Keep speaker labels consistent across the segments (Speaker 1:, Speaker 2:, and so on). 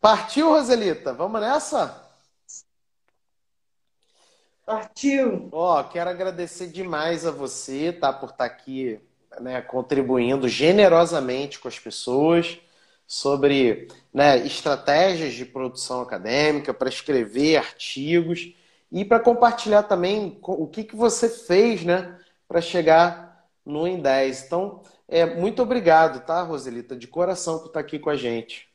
Speaker 1: Partiu, Roselita? Vamos nessa?
Speaker 2: Partiu.
Speaker 1: Ó, quero agradecer demais a você, tá, por estar aqui, né, contribuindo generosamente com as pessoas sobre né, estratégias de produção acadêmica, para escrever artigos e para compartilhar também o que, que você fez né, para chegar no em 10. Então, é, muito obrigado, tá, Roselita, de coração por estar aqui com a gente.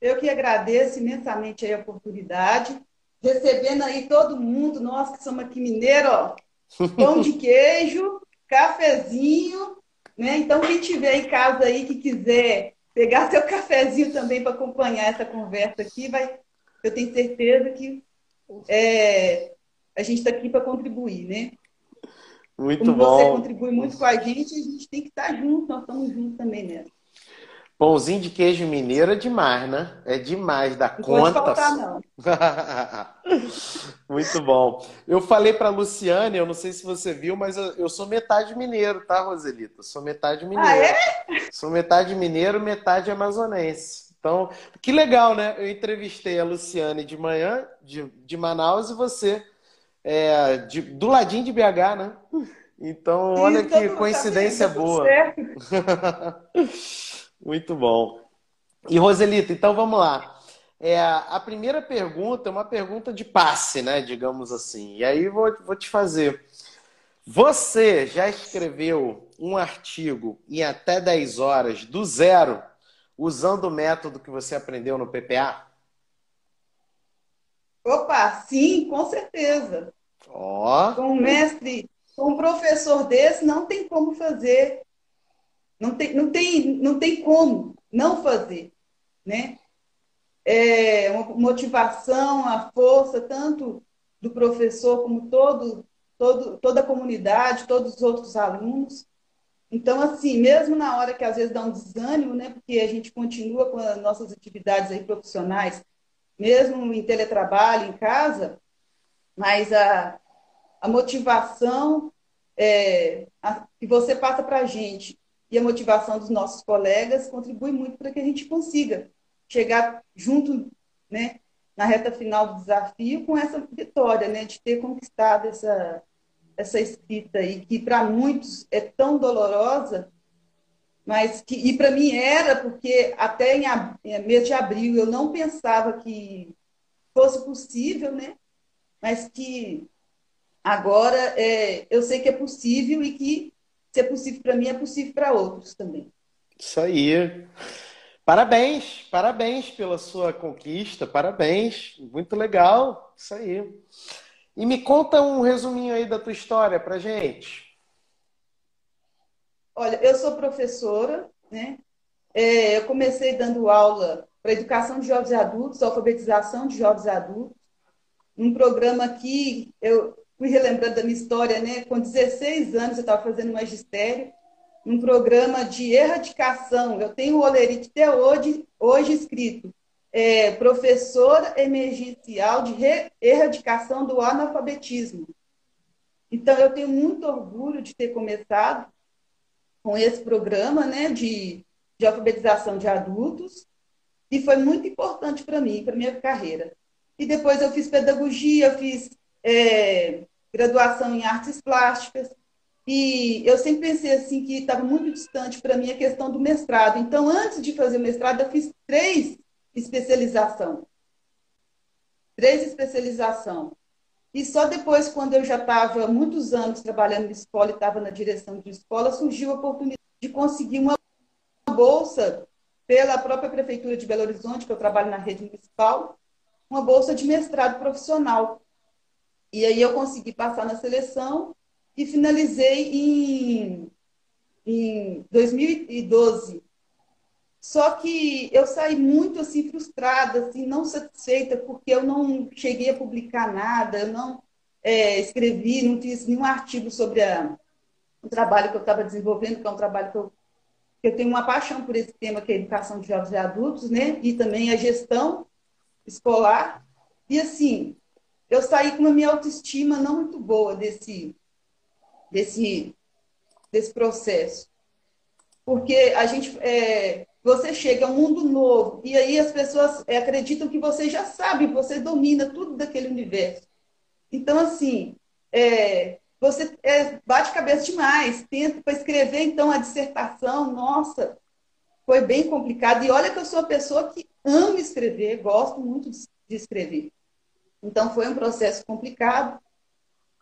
Speaker 2: Eu que agradeço imensamente a oportunidade, recebendo aí todo mundo, nós que somos aqui mineiro, ó, pão de queijo, cafezinho, né? Então, quem tiver em casa aí que quiser pegar seu cafezinho também para acompanhar essa conversa aqui, vai, eu tenho certeza que é, a gente está aqui para contribuir, né?
Speaker 1: Muito
Speaker 2: Como
Speaker 1: bom.
Speaker 2: você contribui muito com a gente, a gente tem que estar junto, nós estamos juntos também nessa.
Speaker 1: Pãozinho de queijo mineiro é demais, né? É demais, dá
Speaker 2: Não
Speaker 1: conta.
Speaker 2: faltar, não.
Speaker 1: Muito bom. Eu falei para Luciane, eu não sei se você viu, mas eu, eu sou metade mineiro, tá, Roselita? Sou metade mineiro.
Speaker 2: Ah, é?
Speaker 1: Sou metade mineiro, metade amazonense. Então, que legal, né? Eu entrevistei a Luciane de manhã, de, de Manaus, e você é, de- do ladinho de BH, né? Então, olha
Speaker 2: Isso,
Speaker 1: que coincidência boa. Muito bom. E Roselita, então vamos lá. É, a primeira pergunta é uma pergunta de passe, né? Digamos assim. E aí vou, vou te fazer. Você já escreveu um artigo em até 10 horas do zero, usando o método que você aprendeu no PPA?
Speaker 2: Opa, sim, com certeza.
Speaker 1: Ó,
Speaker 2: Com um mestre, com um professor desse, não tem como fazer. Não tem, não tem, não tem como não fazer, né? É uma motivação, a força, tanto do professor como todo, todo, toda a comunidade, todos os outros alunos. Então, assim, mesmo na hora que às vezes dá um desânimo, né? Porque a gente continua com as nossas atividades aí profissionais, mesmo em teletrabalho, em casa, mas a, a motivação é, a- que você passa para a gente e a motivação dos nossos colegas contribui muito para que a gente consiga chegar junto, né, na reta final do desafio com essa vitória, né, de ter conquistado essa essa escrita aí que para muitos é tão dolorosa, mas que e para mim era porque até em ab- em mês de abril eu não pensava que fosse possível, né? Mas que agora é, eu sei que é possível e que se é possível para mim é possível para outros também.
Speaker 1: isso aí. Parabéns, parabéns pela sua conquista, parabéns. Muito legal, isso aí. E me conta um resuminho aí da tua história pra gente.
Speaker 2: Olha, eu sou professora, né? É, eu comecei dando aula para educação de jovens adultos, alfabetização de jovens adultos, num programa que eu fui relembrando da minha história, né? Com 16 anos eu estava fazendo magistério, num programa de erradicação. Eu tenho o olerite até hoje, hoje escrito, é, professora emergencial de erradicação do analfabetismo. Então, eu tenho muito orgulho de ter começado com esse programa né, de, de alfabetização de adultos, e foi muito importante para mim, para minha carreira. E depois eu fiz pedagogia, fiz é, graduação em artes plásticas, e eu sempre pensei assim que estava muito distante para mim a questão do mestrado. Então, antes de fazer o mestrado, eu fiz três especialização. Três especialização. E só depois, quando eu já estava muitos anos trabalhando em escola e estava na direção de escola, surgiu a oportunidade de conseguir uma bolsa pela própria Prefeitura de Belo Horizonte, que eu trabalho na rede municipal, uma bolsa de mestrado profissional. E aí eu consegui passar na seleção e finalizei em, em 2012. Só que eu saí muito assim frustrada, assim, não satisfeita, porque eu não cheguei a publicar nada, eu não é, escrevi, não fiz nenhum artigo sobre a, o trabalho que eu estava desenvolvendo, que é um trabalho que eu, que eu tenho uma paixão por esse tema, que é a educação de jovens e adultos, né? E também a gestão escolar. E assim, eu saí com a minha autoestima não muito boa desse, desse, desse processo. Porque a gente, é, você chega a um mundo novo e aí as pessoas é, acreditam que você já sabe, você domina tudo daquele universo. Então, assim, é, você é, bate cabeça demais, tenta para escrever então a dissertação, nossa, foi bem complicado. E olha que eu sou uma pessoa que amo escrever, gosto muito de escrever. Então foi um processo complicado.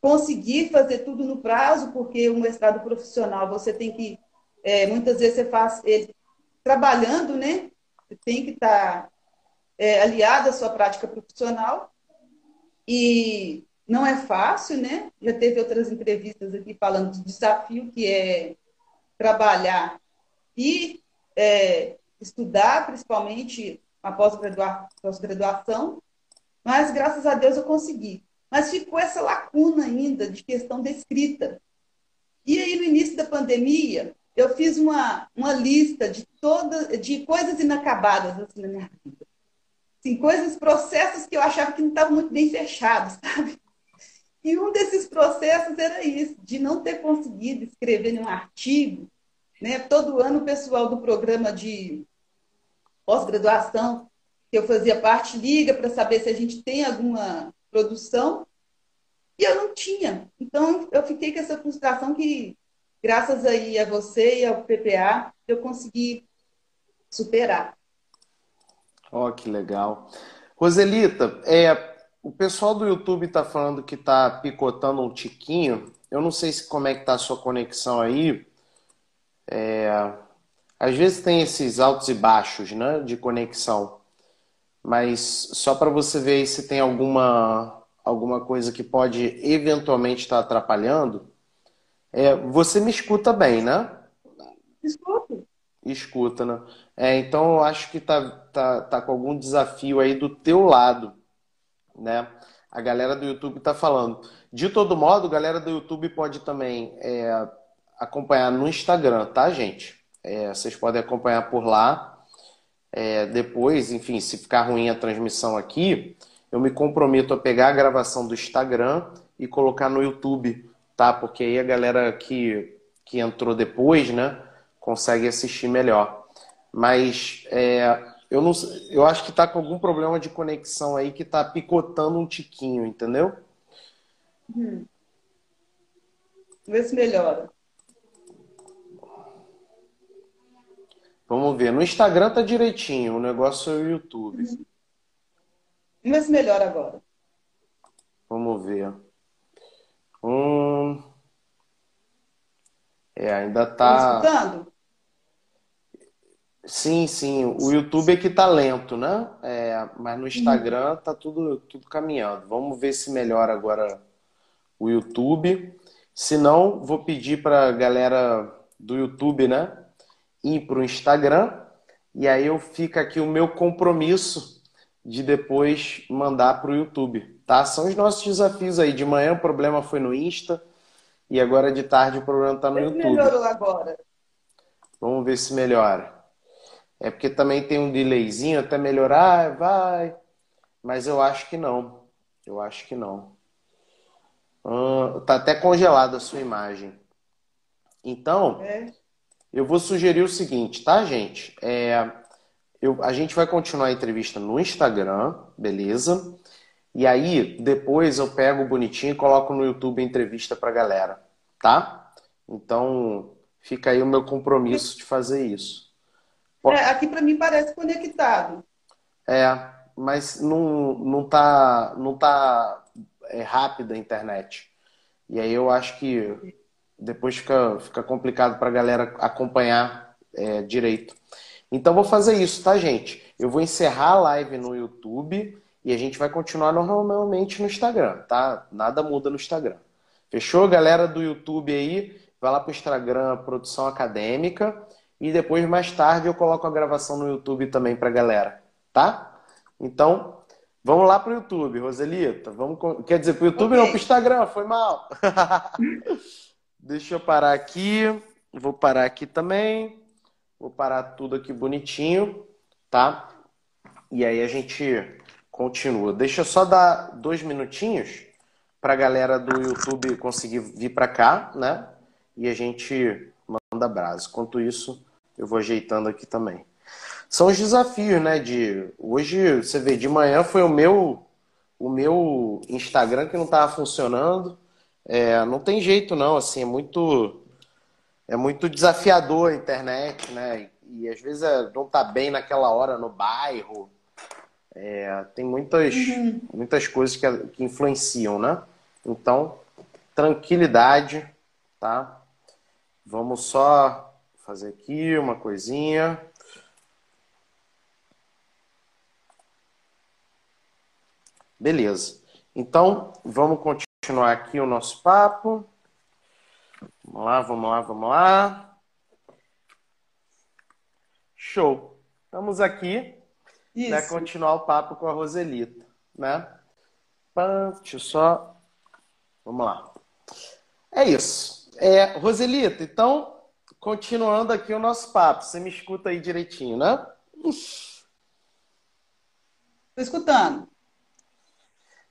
Speaker 2: Consegui fazer tudo no prazo, porque o mestrado profissional você tem que, é, muitas vezes você faz ele trabalhando, né? Você tem que estar tá, é, aliado à sua prática profissional. E não é fácil, né? Já teve outras entrevistas aqui falando do desafio que é trabalhar e é, estudar, principalmente a pós-graduação, mas graças a Deus eu consegui. Mas ficou essa lacuna ainda de questão da escrita. E aí, no início da pandemia, eu fiz uma, uma lista de todas de coisas inacabadas assim, na minha vida. Assim, coisas, processos que eu achava que não estavam muito bem fechados, sabe? E um desses processos era isso, de não ter conseguido escrever nenhum artigo. Né? Todo ano o pessoal do programa de pós-graduação, que eu fazia parte, liga para saber se a gente tem alguma produção. E eu não tinha. Então eu fiquei com essa frustração que, graças aí a você e ao PPA, eu consegui superar.
Speaker 1: Ó, oh, que legal. Roselita, é, o pessoal do YouTube está falando que está picotando um tiquinho. Eu não sei se como é que está a sua conexão aí. É... Às vezes tem esses altos e baixos, né, de conexão. Mas só para você ver aí se tem alguma alguma coisa que pode eventualmente estar tá atrapalhando. É, você me escuta bem, né?
Speaker 2: Escuto.
Speaker 1: Escuta, né? É, então eu acho que tá, tá, tá com algum desafio aí do teu lado né? A galera do YouTube está falando. De todo modo, a galera do YouTube pode também é, acompanhar no Instagram, tá, gente? É, vocês podem acompanhar por lá. É, depois, enfim, se ficar ruim a transmissão aqui, eu me comprometo a pegar a gravação do Instagram e colocar no YouTube, tá? Porque aí a galera que, que entrou depois, né, consegue assistir melhor. Mas é, eu, não, eu acho que está com algum problema de conexão aí que está picotando um tiquinho, entendeu?
Speaker 2: Hum. Vê se melhora.
Speaker 1: Vamos ver. No Instagram tá direitinho, o negócio é o YouTube. Uhum.
Speaker 2: Vê se melhora agora.
Speaker 1: Vamos ver. Hum... É, ainda tá. Tá escutando? Sim, sim. O YouTube é que tá lento, né? É, mas no Instagram tá tudo, tudo caminhando. Vamos ver se melhora agora o YouTube. Se não, vou pedir para a galera do YouTube, né? Ir para o Instagram. E aí eu fica aqui o meu compromisso de depois mandar para o YouTube, tá? São os nossos desafios aí. De manhã o problema foi no Insta e agora de tarde o problema está no YouTube.
Speaker 2: Melhorou agora.
Speaker 1: Vamos ver se melhora. É porque também tem um delayzinho até melhorar, vai. Mas eu acho que não. Eu acho que não. Hum, tá até congelada a sua imagem. Então, é. Eu vou sugerir o seguinte, tá, gente? É, eu, a gente vai continuar a entrevista no Instagram, beleza? E aí, depois eu pego bonitinho e coloco no YouTube a entrevista pra galera, tá? Então, fica aí o meu compromisso de fazer isso.
Speaker 2: É, aqui para mim parece conectado.
Speaker 1: É, mas não, não tá, não tá é, rápida a internet. E aí eu acho que depois fica, fica complicado para a galera acompanhar é, direito. Então vou fazer isso, tá, gente? Eu vou encerrar a live no YouTube e a gente vai continuar normalmente no Instagram, tá? Nada muda no Instagram. Fechou, galera do YouTube aí? Vai lá pro Instagram Produção Acadêmica e depois, mais tarde, eu coloco a gravação no YouTube também pra galera, tá? Então, vamos lá pro YouTube, Roselita. Vamos, quer dizer, pro YouTube okay. não, pro Instagram, foi mal. Deixa eu parar aqui. Vou parar aqui também. Vou parar tudo aqui bonitinho, tá? E aí a gente continua. Deixa eu só dar dois minutinhos para a galera do YouTube conseguir vir para cá, né? E a gente manda brasa. Enquanto isso, eu vou ajeitando aqui também. são os desafios, né? De hoje você vê de manhã foi o meu o meu Instagram que não estava funcionando. É, não tem jeito não, assim é muito é muito desafiador a internet, né? E às vezes é, não tá bem naquela hora no bairro. É, tem muitas uhum. muitas coisas que, que influenciam, né? Então tranquilidade, tá? Vamos só fazer aqui uma coisinha. Beleza. Então, vamos continuar aqui o nosso papo. Vamos lá, vamos lá, vamos lá. Show. Estamos aqui para continuar o papo com a Roselita, né? Deixa eu só. Vamos lá. É isso. É, Roselita, então, continuando aqui o nosso papo. Você me escuta aí direitinho, né?
Speaker 2: Estou escutando.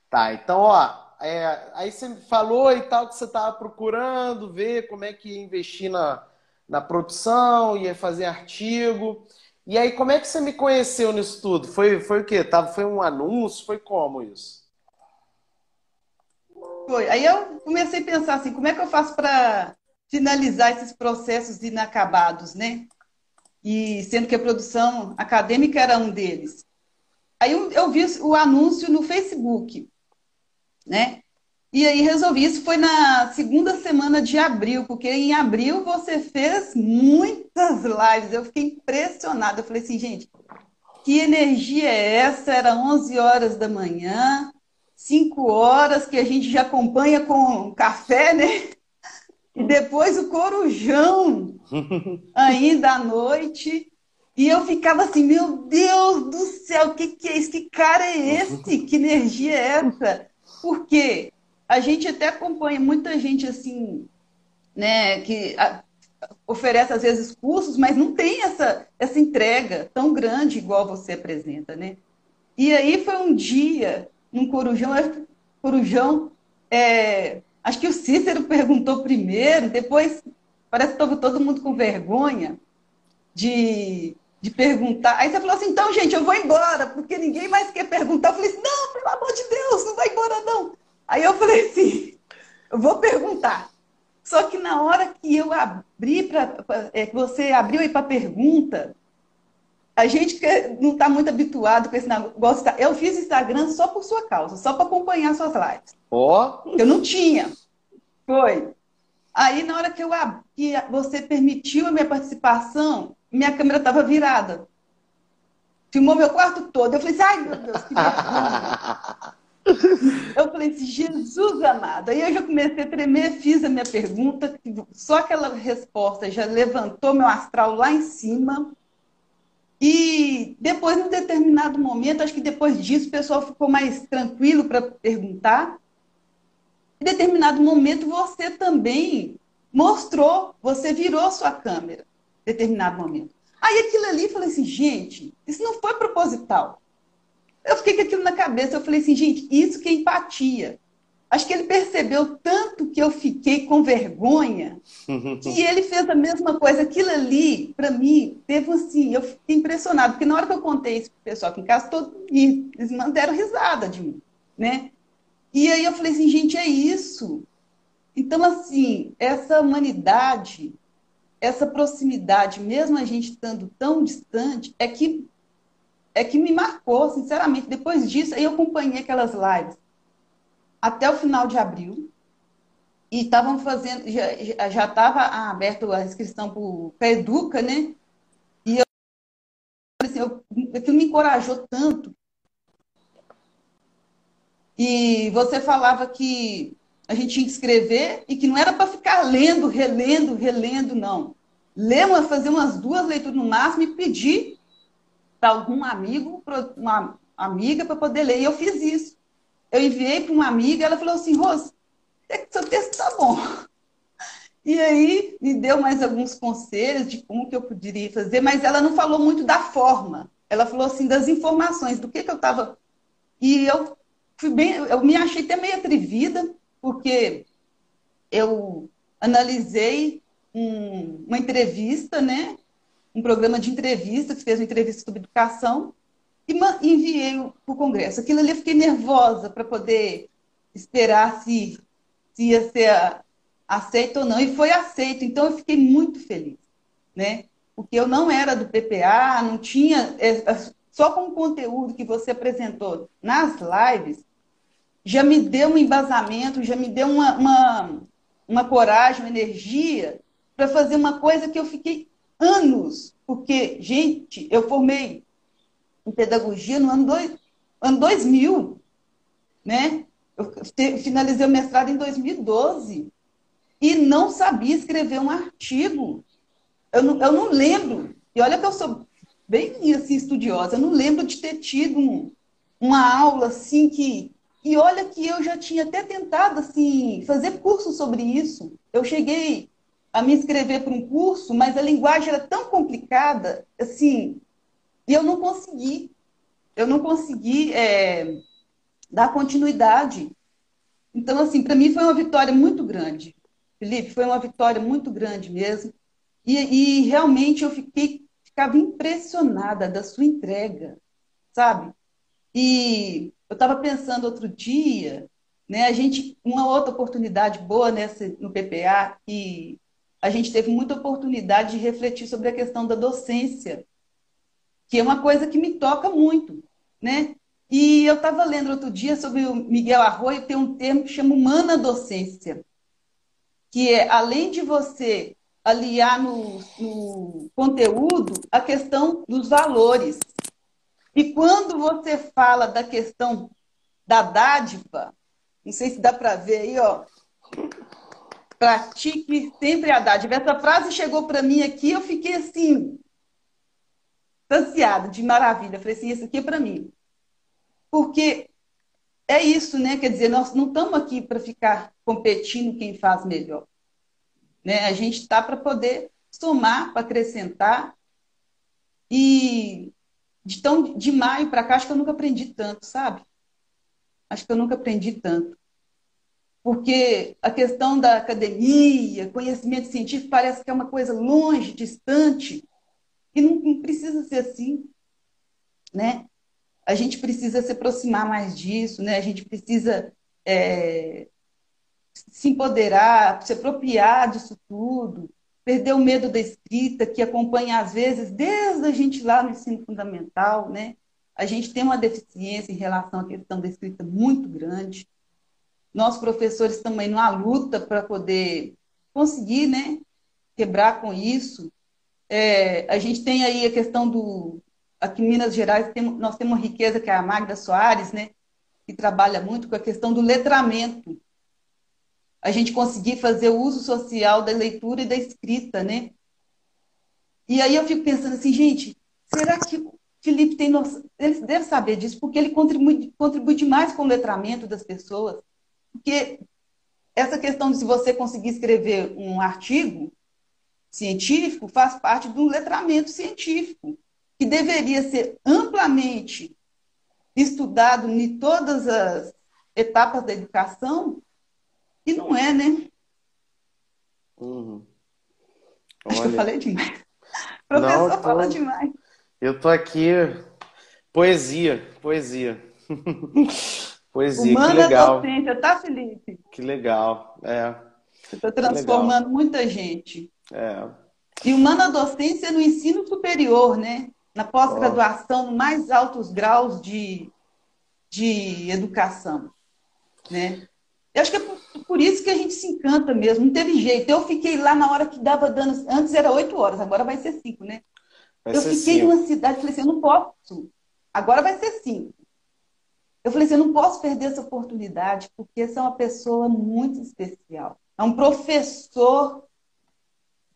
Speaker 1: Tá, então, ó, é, aí você falou e tal que você estava procurando ver como é que ia investir na, na produção, ia fazer artigo. E aí, como é que você me conheceu nisso tudo? Foi, foi o quê? Tava, foi um anúncio? Foi como isso?
Speaker 2: Foi. Aí eu comecei a pensar assim, como é que eu faço para finalizar esses processos inacabados, né? E sendo que a produção acadêmica era um deles. Aí eu, eu vi o anúncio no Facebook né? E aí resolvi. Isso foi na segunda semana de abril, porque em abril você fez muitas lives. Eu fiquei impressionada. Eu falei assim, gente, que energia é essa? Era 11 horas da manhã, 5 horas que a gente já acompanha com café, né? E depois o corujão, ainda à noite. E eu ficava assim, meu Deus do céu, o que, que é isso? Que cara é esse? Que energia é essa? Porque a gente até acompanha muita gente assim, né, que oferece às vezes cursos, mas não tem essa, essa entrega tão grande igual você apresenta, né? E aí foi um dia, num corujão, corujão, é, acho que o Cícero perguntou primeiro, depois parece que todo mundo com vergonha de de perguntar. Aí você falou assim, então, gente, eu vou embora, porque ninguém mais quer perguntar. Eu falei assim, não, pelo amor de Deus, não vai embora, não. Aí eu falei assim, eu vou perguntar. Só que na hora que eu abri para. É, que você abriu aí para pergunta, a gente não está muito habituado com esse negócio. Eu fiz Instagram só por sua causa, só para acompanhar suas lives.
Speaker 1: Ó.
Speaker 2: Oh. Eu não tinha. Foi. Aí, na hora que, eu, que você permitiu a minha participação, minha câmera estava virada. Filmou meu quarto todo. Eu falei assim, ai meu Deus, que vergonha. eu falei assim, Jesus amado. Aí eu já comecei a tremer, fiz a minha pergunta, só aquela resposta já levantou meu astral lá em cima. E depois, num determinado momento, acho que depois disso, o pessoal ficou mais tranquilo para perguntar. Em determinado momento, você também mostrou, você virou sua câmera determinado momento. Aí aquilo ali, falei assim, gente, isso não foi proposital. Eu fiquei com aquilo na cabeça, eu falei assim, gente, isso que é empatia. Acho que ele percebeu tanto que eu fiquei com vergonha, que ele fez a mesma coisa. Aquilo ali, para mim, teve assim, eu fiquei impressionado, porque na hora que eu contei isso pro pessoal aqui em casa, todo, eles mandaram risada de mim, né? E aí eu falei assim, gente, é isso. Então, assim, essa humanidade essa proximidade, mesmo a gente estando tão distante, é que é que me marcou, sinceramente. Depois disso, eu acompanhei aquelas lives até o final de abril e estavam fazendo, já estava aberto a inscrição para a Educa, né? E eu, assim, eu, aquilo me encorajou tanto. E você falava que a gente tinha que escrever e que não era para ficar lendo, relendo, relendo, não. Ler, fazer umas duas leituras no máximo e pedir para algum amigo, uma amiga, para poder ler. E eu fiz isso. Eu enviei para uma amiga, ela falou assim, Rose, seu texto está bom. E aí me deu mais alguns conselhos de como que eu poderia fazer, mas ela não falou muito da forma. Ela falou assim das informações, do que, que eu estava. E eu fui bem, eu me achei até meio atrevida, porque eu analisei um, uma entrevista, né? um programa de entrevista, que fez uma entrevista sobre educação, e enviei para o Congresso. Aquilo ali eu fiquei nervosa para poder esperar se, se ia ser aceito ou não. E foi aceito, então eu fiquei muito feliz, né? Porque eu não era do PPA, não tinha. É, é, só com o conteúdo que você apresentou nas lives, já me deu um embasamento, já me deu uma, uma, uma coragem, uma energia para fazer uma coisa que eu fiquei anos. Porque, gente, eu formei em pedagogia no ano, dois, ano 2000, né? Eu finalizei o mestrado em 2012 e não sabia escrever um artigo. Eu não, eu não lembro, e olha que eu sou bem assim, estudiosa, eu não lembro de ter tido um, uma aula assim que. E olha que eu já tinha até tentado assim, fazer curso sobre isso. Eu cheguei a me inscrever para um curso, mas a linguagem era tão complicada, assim, e eu não consegui. Eu não consegui é, dar continuidade. Então, assim, para mim foi uma vitória muito grande. Felipe, foi uma vitória muito grande mesmo. E, e realmente eu fiquei, ficava impressionada da sua entrega, sabe? E eu estava pensando outro dia, né, a gente, uma outra oportunidade boa nessa, no PPA, e a gente teve muita oportunidade de refletir sobre a questão da docência, que é uma coisa que me toca muito, né? E eu estava lendo outro dia sobre o Miguel Arroio, tem um termo que chama humana docência, que é, além de você aliar no, no conteúdo, a questão dos valores. E quando você fala da questão da dádiva, não sei se dá para ver aí, ó. Pratique sempre a dádiva. Essa frase chegou para mim aqui, eu fiquei assim, ansiada, de maravilha. Eu falei assim, isso aqui é para mim. Porque é isso, né? Quer dizer, nós não estamos aqui para ficar competindo quem faz melhor. Né? A gente está para poder somar, para acrescentar. E de, tão, de maio para cá, acho que eu nunca aprendi tanto, sabe? Acho que eu nunca aprendi tanto. Porque a questão da academia, conhecimento científico, parece que é uma coisa longe, distante. E não, não precisa ser assim. Né? A gente precisa se aproximar mais disso, né? a gente precisa é, se empoderar, se apropriar disso tudo, perder o medo da escrita, que acompanha, às vezes, desde a gente lá no ensino fundamental, né? A gente tem uma deficiência em relação à questão da escrita muito grande. Nós, professores, também numa luta para poder conseguir, né? Quebrar com isso. É, a gente tem aí a questão do. Aqui em Minas Gerais, temos, nós temos uma riqueza que é a Magda Soares, né? Que trabalha muito com a questão do letramento a gente conseguir fazer o uso social da leitura e da escrita, né? E aí eu fico pensando assim, gente, será que o Felipe tem noção? Ele deve saber disso, porque ele contribui, contribui demais com o letramento das pessoas. Porque essa questão de se você conseguir escrever um artigo científico faz parte do letramento científico, que deveria ser amplamente estudado em todas as etapas da educação e não é, né?
Speaker 1: Uhum.
Speaker 2: Acho que eu falei demais. Professor não, tô... fala demais.
Speaker 1: Eu tô aqui. Poesia, poesia. poesia,
Speaker 2: Humana
Speaker 1: que legal.
Speaker 2: docência, tá, Felipe?
Speaker 1: Que legal, é.
Speaker 2: Você está transformando muita gente.
Speaker 1: É.
Speaker 2: E humana docência no ensino superior, né? Na pós-graduação, oh. no mais altos graus de, de educação, né? Eu acho que é por, por, isso que a gente se encanta mesmo, não teve jeito. Eu fiquei lá na hora que dava dano, antes era oito horas, agora vai ser cinco, né? Vai eu fiquei cinco. numa cidade, falei assim, eu não posso. Agora vai ser cinco. Eu falei assim, eu não posso perder essa oportunidade, porque essa é uma pessoa muito especial. É um professor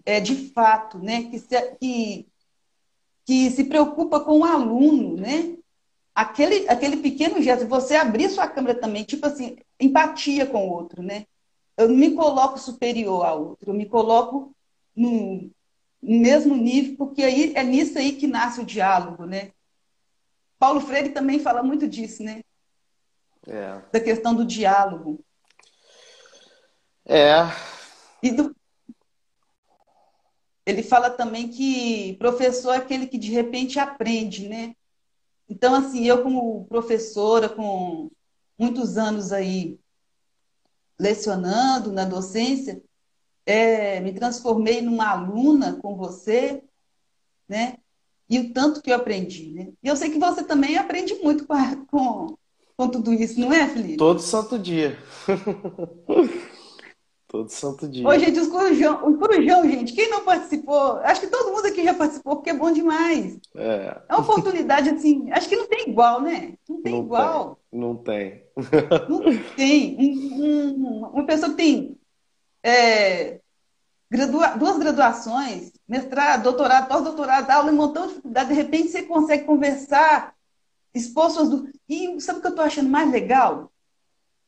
Speaker 2: é, de fato, né? Que se, que, que se preocupa com o aluno, né? aquele, aquele pequeno gesto, você abrir sua câmera também, tipo assim, empatia com o outro, né? Eu não me coloco superior ao outro, eu me coloco no mesmo nível, porque aí é nisso aí que nasce o diálogo, né? Paulo Freire também fala muito disso, né?
Speaker 1: É.
Speaker 2: Da questão do diálogo.
Speaker 1: É.
Speaker 2: E do... ele fala também que professor é aquele que de repente aprende, né? Então, assim, eu como professora, com muitos anos aí lecionando na docência, é, me transformei numa aluna com você, né? E o tanto que eu aprendi, né? E eu sei que você também aprende muito com, a, com, com tudo isso, não é, Felipe?
Speaker 1: Todo santo dia. Todo santo dia.
Speaker 2: Ô, gente, os corujão, o corujão, gente, quem não participou, acho que todo mundo aqui já participou, porque é bom demais. É, é uma oportunidade, assim, acho que não tem igual, né? Não tem não igual.
Speaker 1: Tem, não tem.
Speaker 2: Não tem. Um, um, uma pessoa que tem é, gradua, duas graduações, mestrado, doutorado, pós-doutorado, aula um montão de dificuldade, de repente você consegue conversar, expor suas dúvidas. E sabe o que eu estou achando mais legal?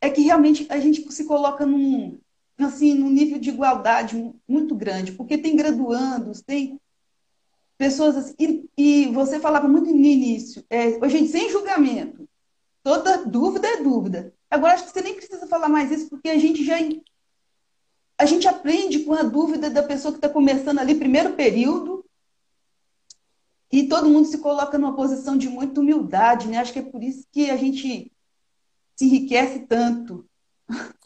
Speaker 2: É que realmente a gente se coloca num assim, num nível de igualdade muito grande, porque tem graduandos, tem pessoas assim, e, e você falava muito no início, é, gente, sem julgamento, toda dúvida é dúvida. Agora acho que você nem precisa falar mais isso, porque a gente já a gente aprende com a dúvida da pessoa que está começando ali, primeiro período, e todo mundo se coloca numa posição de muita humildade, né? Acho que é por isso que a gente se enriquece tanto.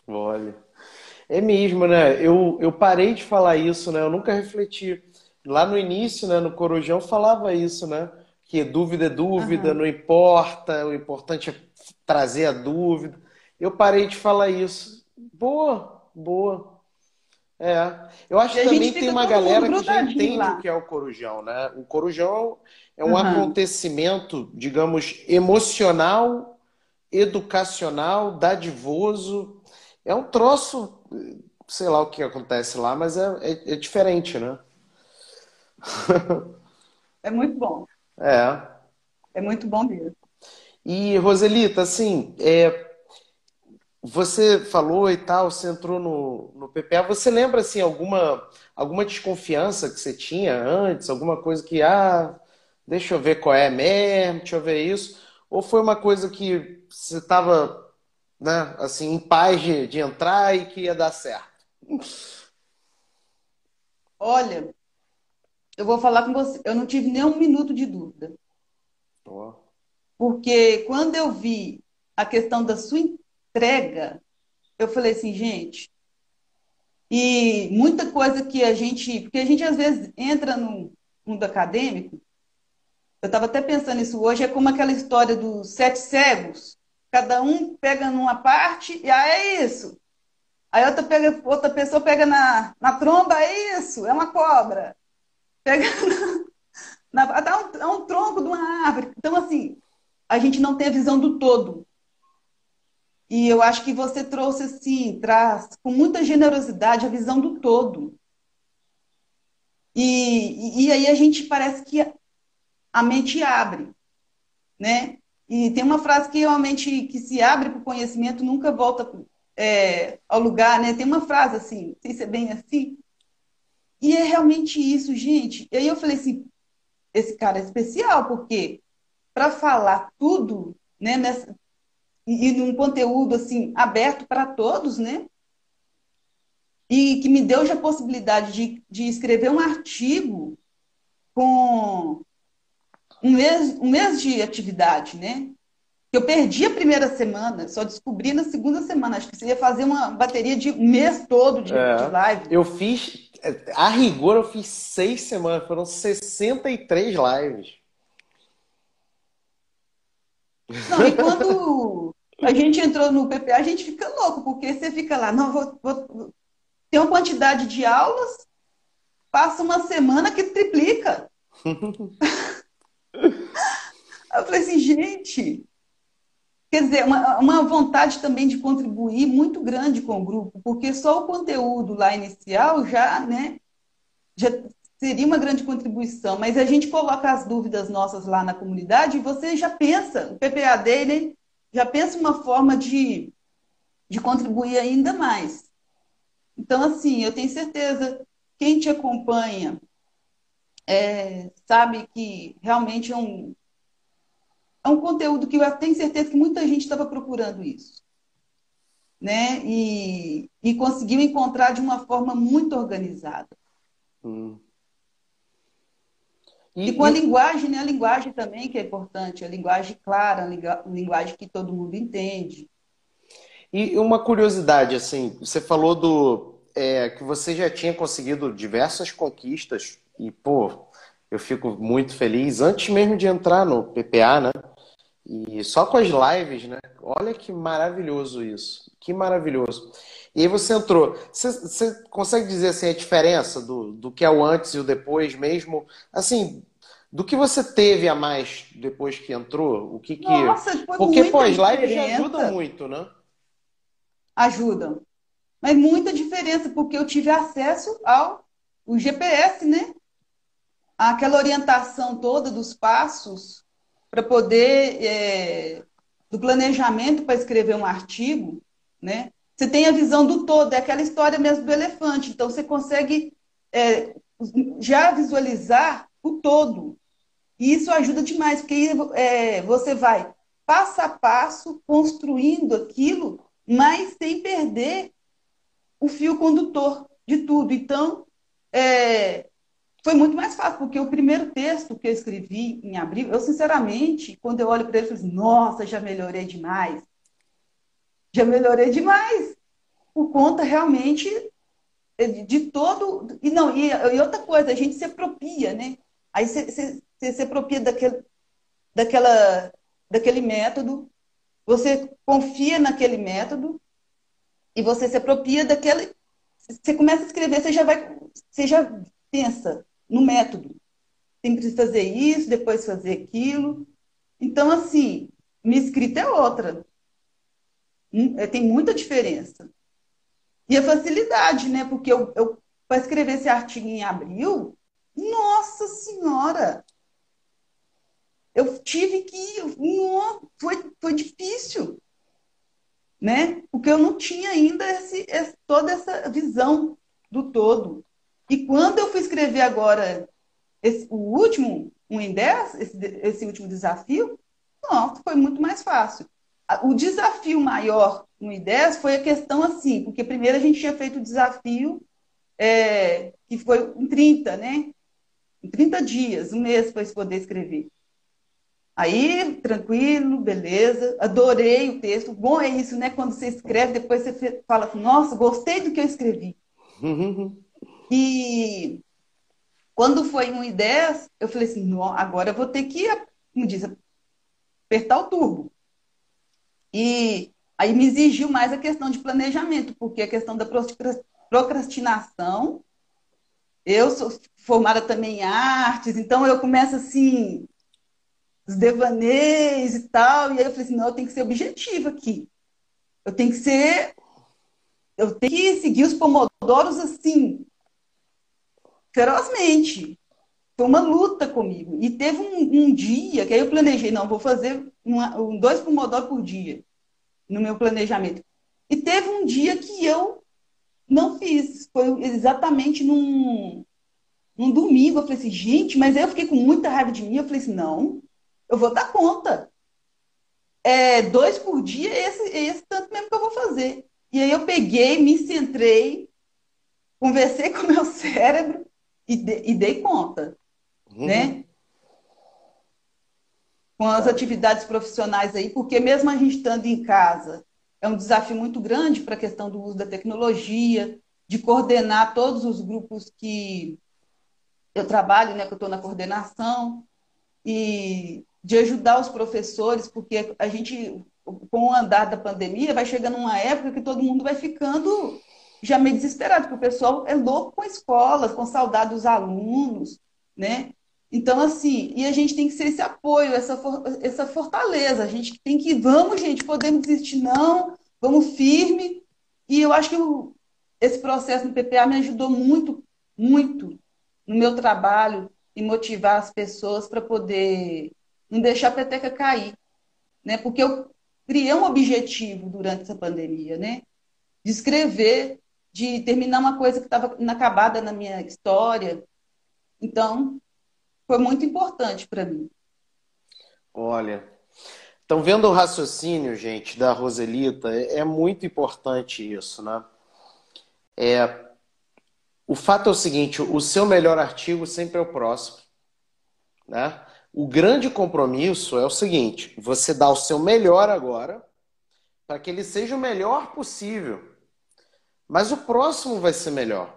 Speaker 1: Olha. É mesmo, né? Eu, eu parei de falar isso, né? Eu nunca refleti. Lá no início, né, no Corujão, falava isso, né? Que dúvida é dúvida, uhum. não importa, o importante é trazer a dúvida. Eu parei de falar isso. Boa, boa. É. Eu acho que também tem uma galera que já entende lá. o que é o Corujão, né? O Corujão é um uhum. acontecimento, digamos, emocional, educacional, dadivoso. É um troço sei lá o que acontece lá, mas é, é, é diferente, né?
Speaker 2: é muito bom.
Speaker 1: É.
Speaker 2: É muito bom mesmo.
Speaker 1: E, Roselita, assim, é, você falou e tal, você entrou no, no PPA, você lembra, assim, alguma, alguma desconfiança que você tinha antes? Alguma coisa que, ah, deixa eu ver qual é mesmo, deixa eu ver isso? Ou foi uma coisa que você estava né, assim, em paz de, de entrar e que ia dar certo?
Speaker 2: Olha, eu vou falar com você, eu não tive nem um minuto de dúvida. Oh. Porque quando eu vi a questão da sua entrega, eu falei assim, gente, e muita coisa que a gente, porque a gente às vezes entra no mundo acadêmico, eu estava até pensando isso hoje, é como aquela história dos sete cegos, cada um pega numa parte e aí é isso. Aí outra, pega, outra pessoa pega na, na tromba, é isso, é uma cobra. Pega na, na, um, é um tronco de uma árvore. Então, assim, a gente não tem a visão do todo. E eu acho que você trouxe, assim, traz com muita generosidade a visão do todo. E, e aí a gente parece que a mente abre, né? E tem uma frase que realmente que se abre para o conhecimento nunca volta é, ao lugar, né? Tem uma frase assim, não sei se é bem assim. E é realmente isso, gente. E aí eu falei assim, esse cara é especial, porque para falar tudo, né, nessa, e, e num conteúdo assim aberto para todos, né? E que me deu já a possibilidade de, de escrever um artigo com um mês, um mês de atividade, né? Eu perdi a primeira semana, só descobri na segunda semana. Acho que você ia fazer uma bateria de um mês todo de, é, de live.
Speaker 1: Eu fiz, a rigor, eu fiz seis semanas, foram 63 lives.
Speaker 2: Não, e quando a gente entrou no PPA, a gente fica louco, porque você fica lá, não, vou, vou, tem uma quantidade de aulas, passa uma semana que triplica. eu falei assim, gente, quer dizer, uma, uma vontade também de contribuir muito grande com o grupo, porque só o conteúdo lá inicial já, né, já seria uma grande contribuição, mas a gente coloca as dúvidas nossas lá na comunidade e você já pensa, o PPAD, né, já pensa uma forma de, de contribuir ainda mais. Então, assim, eu tenho certeza, quem te acompanha é, sabe que realmente é um, é um conteúdo que eu tenho certeza que muita gente estava procurando isso. Né? E, e conseguiu encontrar de uma forma muito organizada. Hum. E, e com a linguagem, né? A linguagem também que é importante, a linguagem clara, a linguagem que todo mundo entende.
Speaker 1: E uma curiosidade, assim, você falou do é, que você já tinha conseguido diversas conquistas e, pô, eu fico muito feliz antes mesmo de entrar no PPA, né? E só com as lives, né? Olha que maravilhoso isso. Que maravilhoso. E aí você entrou. Você, você consegue dizer assim, a diferença do, do que é o antes e o depois mesmo? Assim, do que você teve a mais depois que entrou? O que que...
Speaker 2: Nossa, foi
Speaker 1: Porque, pô, as lives já ajudam muito, né?
Speaker 2: Ajudam. Mas muita diferença, porque eu tive acesso ao o GPS, né? Aquela orientação toda dos passos para poder, é, do planejamento para escrever um artigo, né? Você tem a visão do todo, é aquela história mesmo do elefante. Então, você consegue é, já visualizar o todo. E isso ajuda demais, porque é, você vai passo a passo construindo aquilo, mas sem perder o fio condutor de tudo. Então, é, foi muito mais fácil, porque o primeiro texto que eu escrevi em abril, eu sinceramente, quando eu olho para ele, eu falo assim, nossa, já melhorei demais. Já melhorei demais. Por conta realmente de todo. E não, e, e outra coisa, a gente se apropria, né? Aí você, se apropria daquele, daquela, daquele método, você confia naquele método e você se apropria daquele. Você começa a escrever, você já vai, você já pensa, no método. Tem que fazer isso, depois fazer aquilo. Então, assim, minha escrita é outra. Hum, é, tem muita diferença. E a facilidade, né? Porque eu, eu para escrever esse artigo em abril, nossa senhora! Eu tive que. Não, foi, foi difícil. Né? Porque eu não tinha ainda esse, esse, toda essa visão do todo. E quando eu fui escrever agora esse, o último, um em 10, esse, esse último desafio, nossa, foi muito mais fácil. O desafio maior no I10 foi a questão assim, porque primeiro a gente tinha feito o desafio é, que foi em 30, né? Em 30 dias, um mês para poder escrever. Aí, tranquilo, beleza, adorei o texto. Bom é isso, né? Quando você escreve, depois você fala assim, nossa, gostei do que eu escrevi. E quando foi 1 e 10, eu falei assim, agora eu vou ter que, como diz, apertar o turbo. E aí me exigiu mais a questão de planejamento, porque a questão da procrastinação, eu sou formada também em artes, então eu começo assim, os devaneios e tal, e aí eu falei assim, não, eu tenho que ser objetivo aqui. Eu tenho que ser, eu tenho que seguir os pomodoros assim, ferozmente. Foi uma luta comigo. E teve um, um dia que aí eu planejei, não, vou fazer uma, um, dois pomodoro por dia no meu planejamento. E teve um dia que eu não fiz. Foi exatamente num, num domingo. Eu falei assim, gente, mas aí eu fiquei com muita raiva de mim. Eu falei assim, não, eu vou dar conta. É, dois por dia, esse, esse tanto mesmo que eu vou fazer. E aí eu peguei, me centrei, conversei com o meu cérebro e, de, e dei conta, uhum. né? Com as atividades profissionais aí, porque mesmo a gente estando em casa, é um desafio muito grande para a questão do uso da tecnologia, de coordenar todos os grupos que eu trabalho, né, que eu estou na coordenação, e de ajudar os professores, porque a gente, com o andar da pandemia, vai chegando uma época que todo mundo vai ficando já meio desesperado, porque o pessoal é louco com a escola, com saudade dos alunos, né? Então, assim, e a gente tem que ser esse apoio, essa, essa fortaleza. A gente tem que, vamos, gente, podemos desistir, não, vamos firme. E eu acho que o, esse processo no PPA me ajudou muito, muito no meu trabalho e motivar as pessoas para poder não deixar a peteca cair, né? Porque eu criei um objetivo durante essa pandemia, né? De escrever de terminar uma coisa que estava inacabada na minha história. Então, foi muito importante para mim.
Speaker 1: Olha, estão vendo o raciocínio, gente, da Roselita? É, é muito importante isso, né? É, o fato é o seguinte: o seu melhor artigo sempre é o próximo. né? O grande compromisso é o seguinte: você dá o seu melhor agora para que ele seja o melhor possível. Mas o próximo vai ser melhor.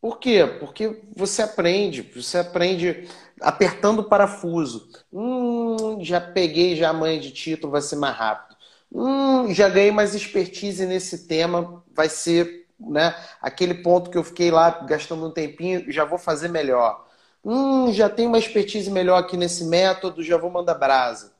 Speaker 1: Por quê? Porque você aprende, você aprende apertando o parafuso. Hum, já peguei já a manha de título, vai ser mais rápido. Hum, já ganhei mais expertise nesse tema, vai ser né, aquele ponto que eu fiquei lá gastando um tempinho, já vou fazer melhor. Hum, já tenho uma expertise melhor aqui nesse método, já vou mandar brasa.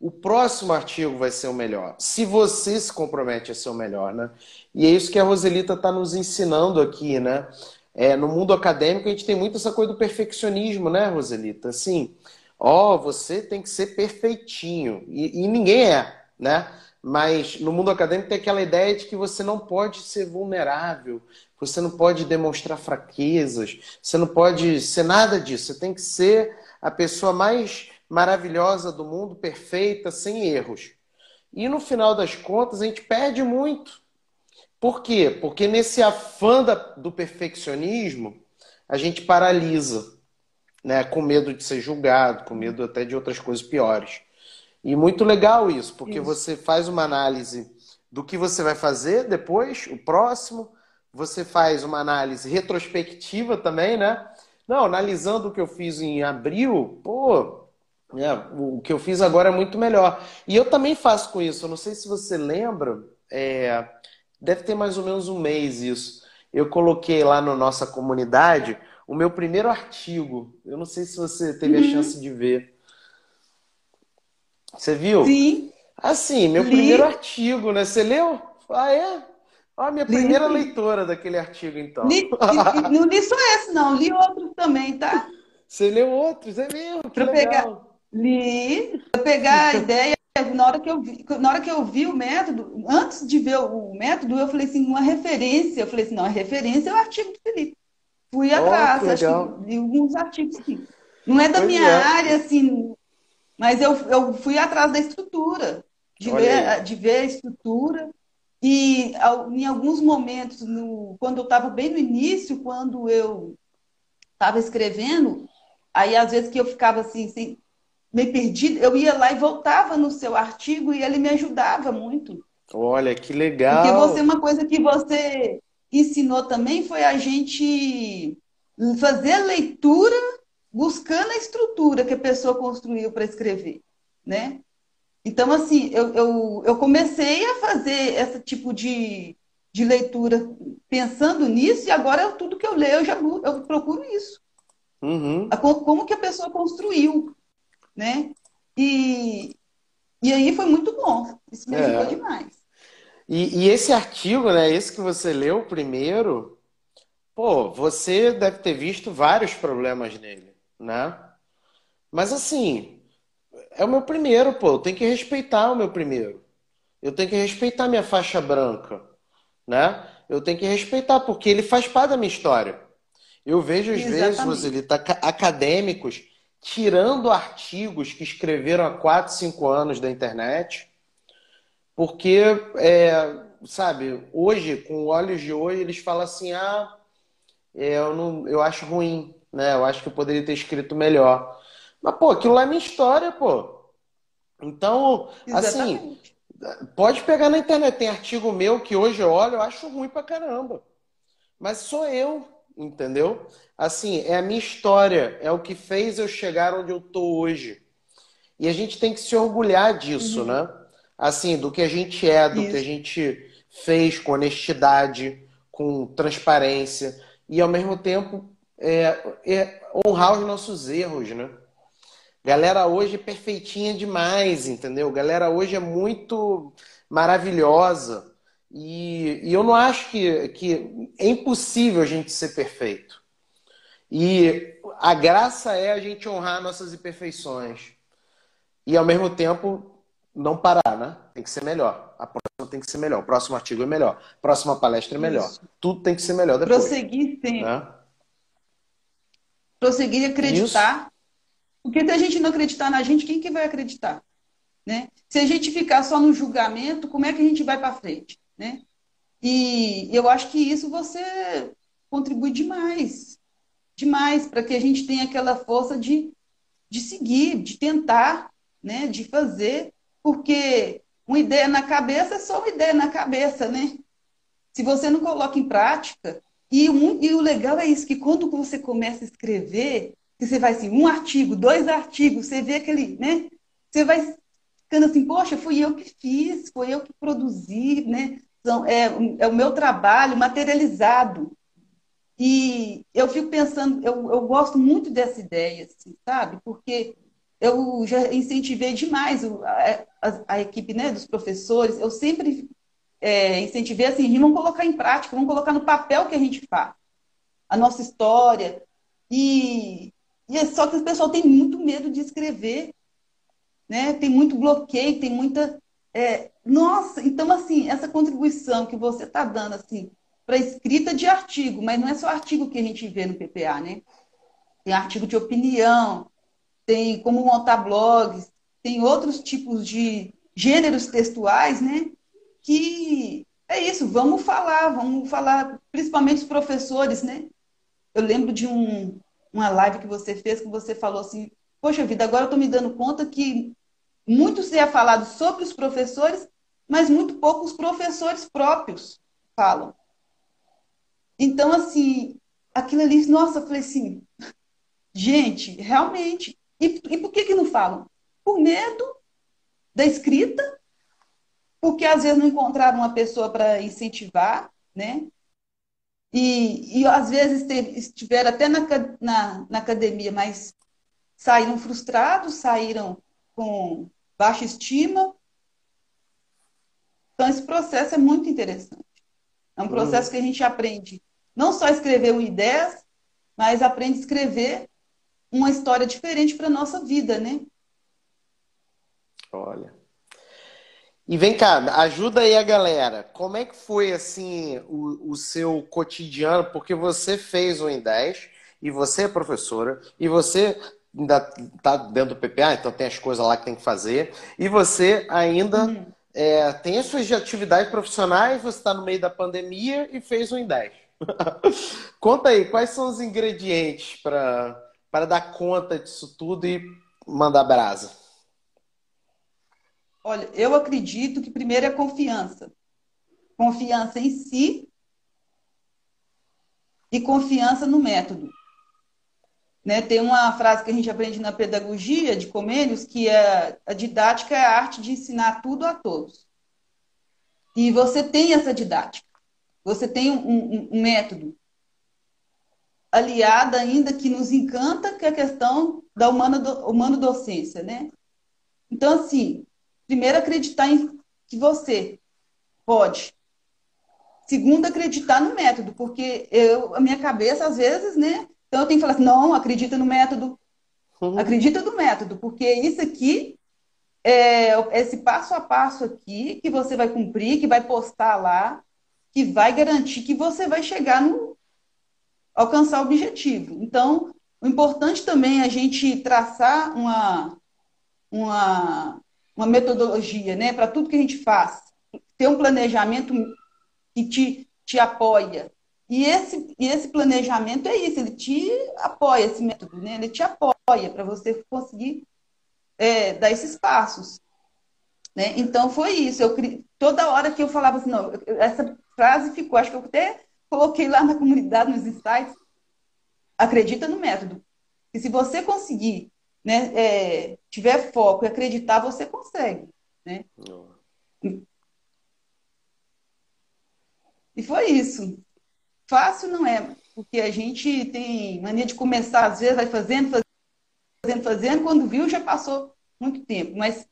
Speaker 1: O próximo artigo vai ser o melhor. Se você se compromete a ser o melhor, né? E é isso que a Roselita está nos ensinando aqui, né? É, no mundo acadêmico a gente tem muito essa coisa do perfeccionismo, né, Roselita? Assim, ó, você tem que ser perfeitinho. E, e ninguém é, né? Mas no mundo acadêmico tem aquela ideia de que você não pode ser vulnerável, você não pode demonstrar fraquezas, você não pode ser nada disso. Você tem que ser a pessoa mais maravilhosa do mundo, perfeita, sem erros. E no final das contas a gente perde muito. Por quê? Porque nesse afã do perfeccionismo, a gente paralisa, né? com medo de ser julgado, com medo até de outras coisas piores. E muito legal isso, porque isso. você faz uma análise do que você vai fazer depois, o próximo, você faz uma análise retrospectiva também, né? Não, analisando o que eu fiz em abril, pô, é, o que eu fiz agora é muito melhor. E eu também faço com isso. Eu não sei se você lembra, é, deve ter mais ou menos um mês isso. Eu coloquei lá na nossa comunidade o meu primeiro artigo. Eu não sei se você teve uhum. a chance de ver. Você viu?
Speaker 2: Sim.
Speaker 1: Assim, meu Li. primeiro artigo, né? Você leu? Ah, é? a minha primeira li. leitora daquele artigo, então.
Speaker 2: Li, não li só esse, não. Li outros também, tá?
Speaker 1: Você leu outros? É mesmo?
Speaker 2: Pra pegar, li. Pra pegar a ideia, na hora, que eu vi, na hora que eu vi o método, antes de ver o método, eu falei assim, uma referência. Eu falei assim, não, a referência é o artigo do Felipe. Fui atrás, oh, acho que li alguns artigos. Não é da pois minha é. área, assim, mas eu, eu fui atrás da estrutura, de, ver, de ver a estrutura. E em alguns momentos, no, quando eu estava bem no início, quando eu estava escrevendo, aí às vezes que eu ficava assim, assim, meio perdida, eu ia lá e voltava no seu artigo e ele me ajudava muito.
Speaker 1: Olha, que legal!
Speaker 2: Porque você, uma coisa que você ensinou também foi a gente fazer a leitura buscando a estrutura que a pessoa construiu para escrever, né? Então, assim, eu, eu, eu comecei a fazer esse tipo de, de leitura pensando nisso, e agora tudo que eu leio, eu já eu procuro isso.
Speaker 1: Uhum.
Speaker 2: como que a pessoa construiu, né? E, e aí foi muito bom. Isso me ajudou é. demais.
Speaker 1: E, e, esse artigo, né? Esse que você leu primeiro, pô, você deve ter visto vários problemas nele né? Mas assim, é o meu primeiro, pô. Eu tenho que respeitar o meu primeiro. Eu tenho que respeitar minha faixa branca, né? Eu tenho que respeitar, porque ele faz parte da minha história. Eu vejo, às Exatamente. vezes, Roselita, acadêmicos tirando artigos que escreveram há 4, 5 anos da internet, porque, é, sabe, hoje, com olhos de hoje, eles falam assim: ah, é, eu, não, eu acho ruim né? Eu acho que eu poderia ter escrito melhor. Mas, pô, aquilo lá é minha história, pô. Então, assim, Exatamente. assim, pode pegar na internet. Tem artigo meu que hoje eu olho, eu acho ruim pra caramba. Mas sou eu, entendeu? Assim, é a minha história, é o que fez eu chegar onde eu tô hoje. E a gente tem que se orgulhar disso, uhum. né? Assim, do que a gente é, do Isso. que a gente fez com honestidade, com transparência. E ao mesmo tempo é, é honrar os nossos erros, né? Galera hoje é perfeitinha demais, entendeu? Galera hoje é muito maravilhosa. E, e eu não acho que, que é impossível a gente ser perfeito. E a graça é a gente honrar nossas imperfeições. E ao mesmo tempo não parar, né? Tem que ser melhor. A próxima tem que ser melhor. O próximo artigo é melhor. A próxima palestra é melhor. Isso. Tudo tem que ser melhor depois.
Speaker 2: Prosseguir sempre. Né? prosseguir e acreditar. Isso. Porque se a gente não acreditar na gente, quem que vai acreditar? Né? Se a gente ficar só no julgamento, como é que a gente vai para frente? Né? E eu acho que isso você contribui demais, demais, para que a gente tenha aquela força de de seguir, de tentar, né, de fazer, porque uma ideia na cabeça é só uma ideia na cabeça, né? Se você não coloca em prática, e, um, e o legal é isso, que quando você começa a escrever, você vai assim, um artigo, dois artigos, você vê aquele, né? Você vai ficando assim, poxa, fui eu que fiz, foi eu que produzi, né? É, é o meu trabalho materializado. E eu fico pensando, eu, eu gosto muito dessa ideia, assim, sabe? Porque eu já incentivei demais a, a, a equipe né, dos professores, eu sempre é, incentivei assim, vamos colocar em prática, vamos colocar no papel que a gente faz, a nossa história. E, e é só que o pessoal tem muito medo de escrever, né? tem muito bloqueio, tem muita. É, nossa, então assim, essa contribuição que você está dando assim, para escrita de artigo, mas não é só artigo que a gente vê no PPA, né? Tem artigo de opinião, tem como montar blogs, tem outros tipos de gêneros textuais, né? Que é isso, vamos falar, vamos falar, principalmente os professores, né? Eu lembro de um, uma live que você fez, que você falou assim, poxa vida, agora eu estou me dando conta que muito se é falado sobre os professores, mas muito pouco os professores próprios falam. Então, assim, aquilo ali, nossa, eu falei assim, gente, realmente, e, e por que, que não falam? Por medo da escrita, porque às vezes não encontraram uma pessoa para incentivar, né? E, e às vezes estiveram até na, na, na academia, mas saíram frustrados, saíram com baixa estima. Então, esse processo é muito interessante. É um processo uhum. que a gente aprende não só a escrever um ideias, mas aprende a escrever uma história diferente para nossa vida, né?
Speaker 1: Olha. E vem cá, ajuda aí a galera. Como é que foi assim o, o seu cotidiano? Porque você fez o em 10 e você é professora e você ainda está dentro do PPA, então tem as coisas lá que tem que fazer. E você ainda uhum. É, tem as suas atividades profissionais, você está no meio da pandemia e fez o em 10. Conta aí, quais são os ingredientes para dar conta disso tudo e mandar brasa?
Speaker 2: Olha, eu acredito que primeiro é confiança. Confiança em si e confiança no método. Né? Tem uma frase que a gente aprende na pedagogia de Comênios que é a didática é a arte de ensinar tudo a todos. E você tem essa didática. Você tem um, um, um método aliada ainda que nos encanta, que é a questão da humana, do, humano docência, né? Então, assim, primeiro acreditar em que você pode. Segundo, acreditar no método, porque eu, a minha cabeça, às vezes, né? Então eu tenho que falar assim, não, acredita no método. Uhum. Acredita no método, porque isso aqui é esse passo a passo aqui que você vai cumprir, que vai postar lá, que vai garantir que você vai chegar no, alcançar o objetivo. Então, o importante também é a gente traçar uma, uma, uma metodologia né, para tudo que a gente faz, ter um planejamento que te, te apoia. E esse, e esse planejamento é isso, ele te apoia, esse método, né? ele te apoia para você conseguir é, dar esses passos. Né? Então foi isso. Eu, toda hora que eu falava assim, não, essa frase ficou, acho que eu até coloquei lá na comunidade, nos insights, acredita no método. E se você conseguir, né, é, tiver foco e acreditar, você consegue. Né? E foi isso. Fácil não é, porque a gente tem mania de começar, às vezes, vai fazendo, fazendo, fazendo, quando viu já passou muito tempo. Mas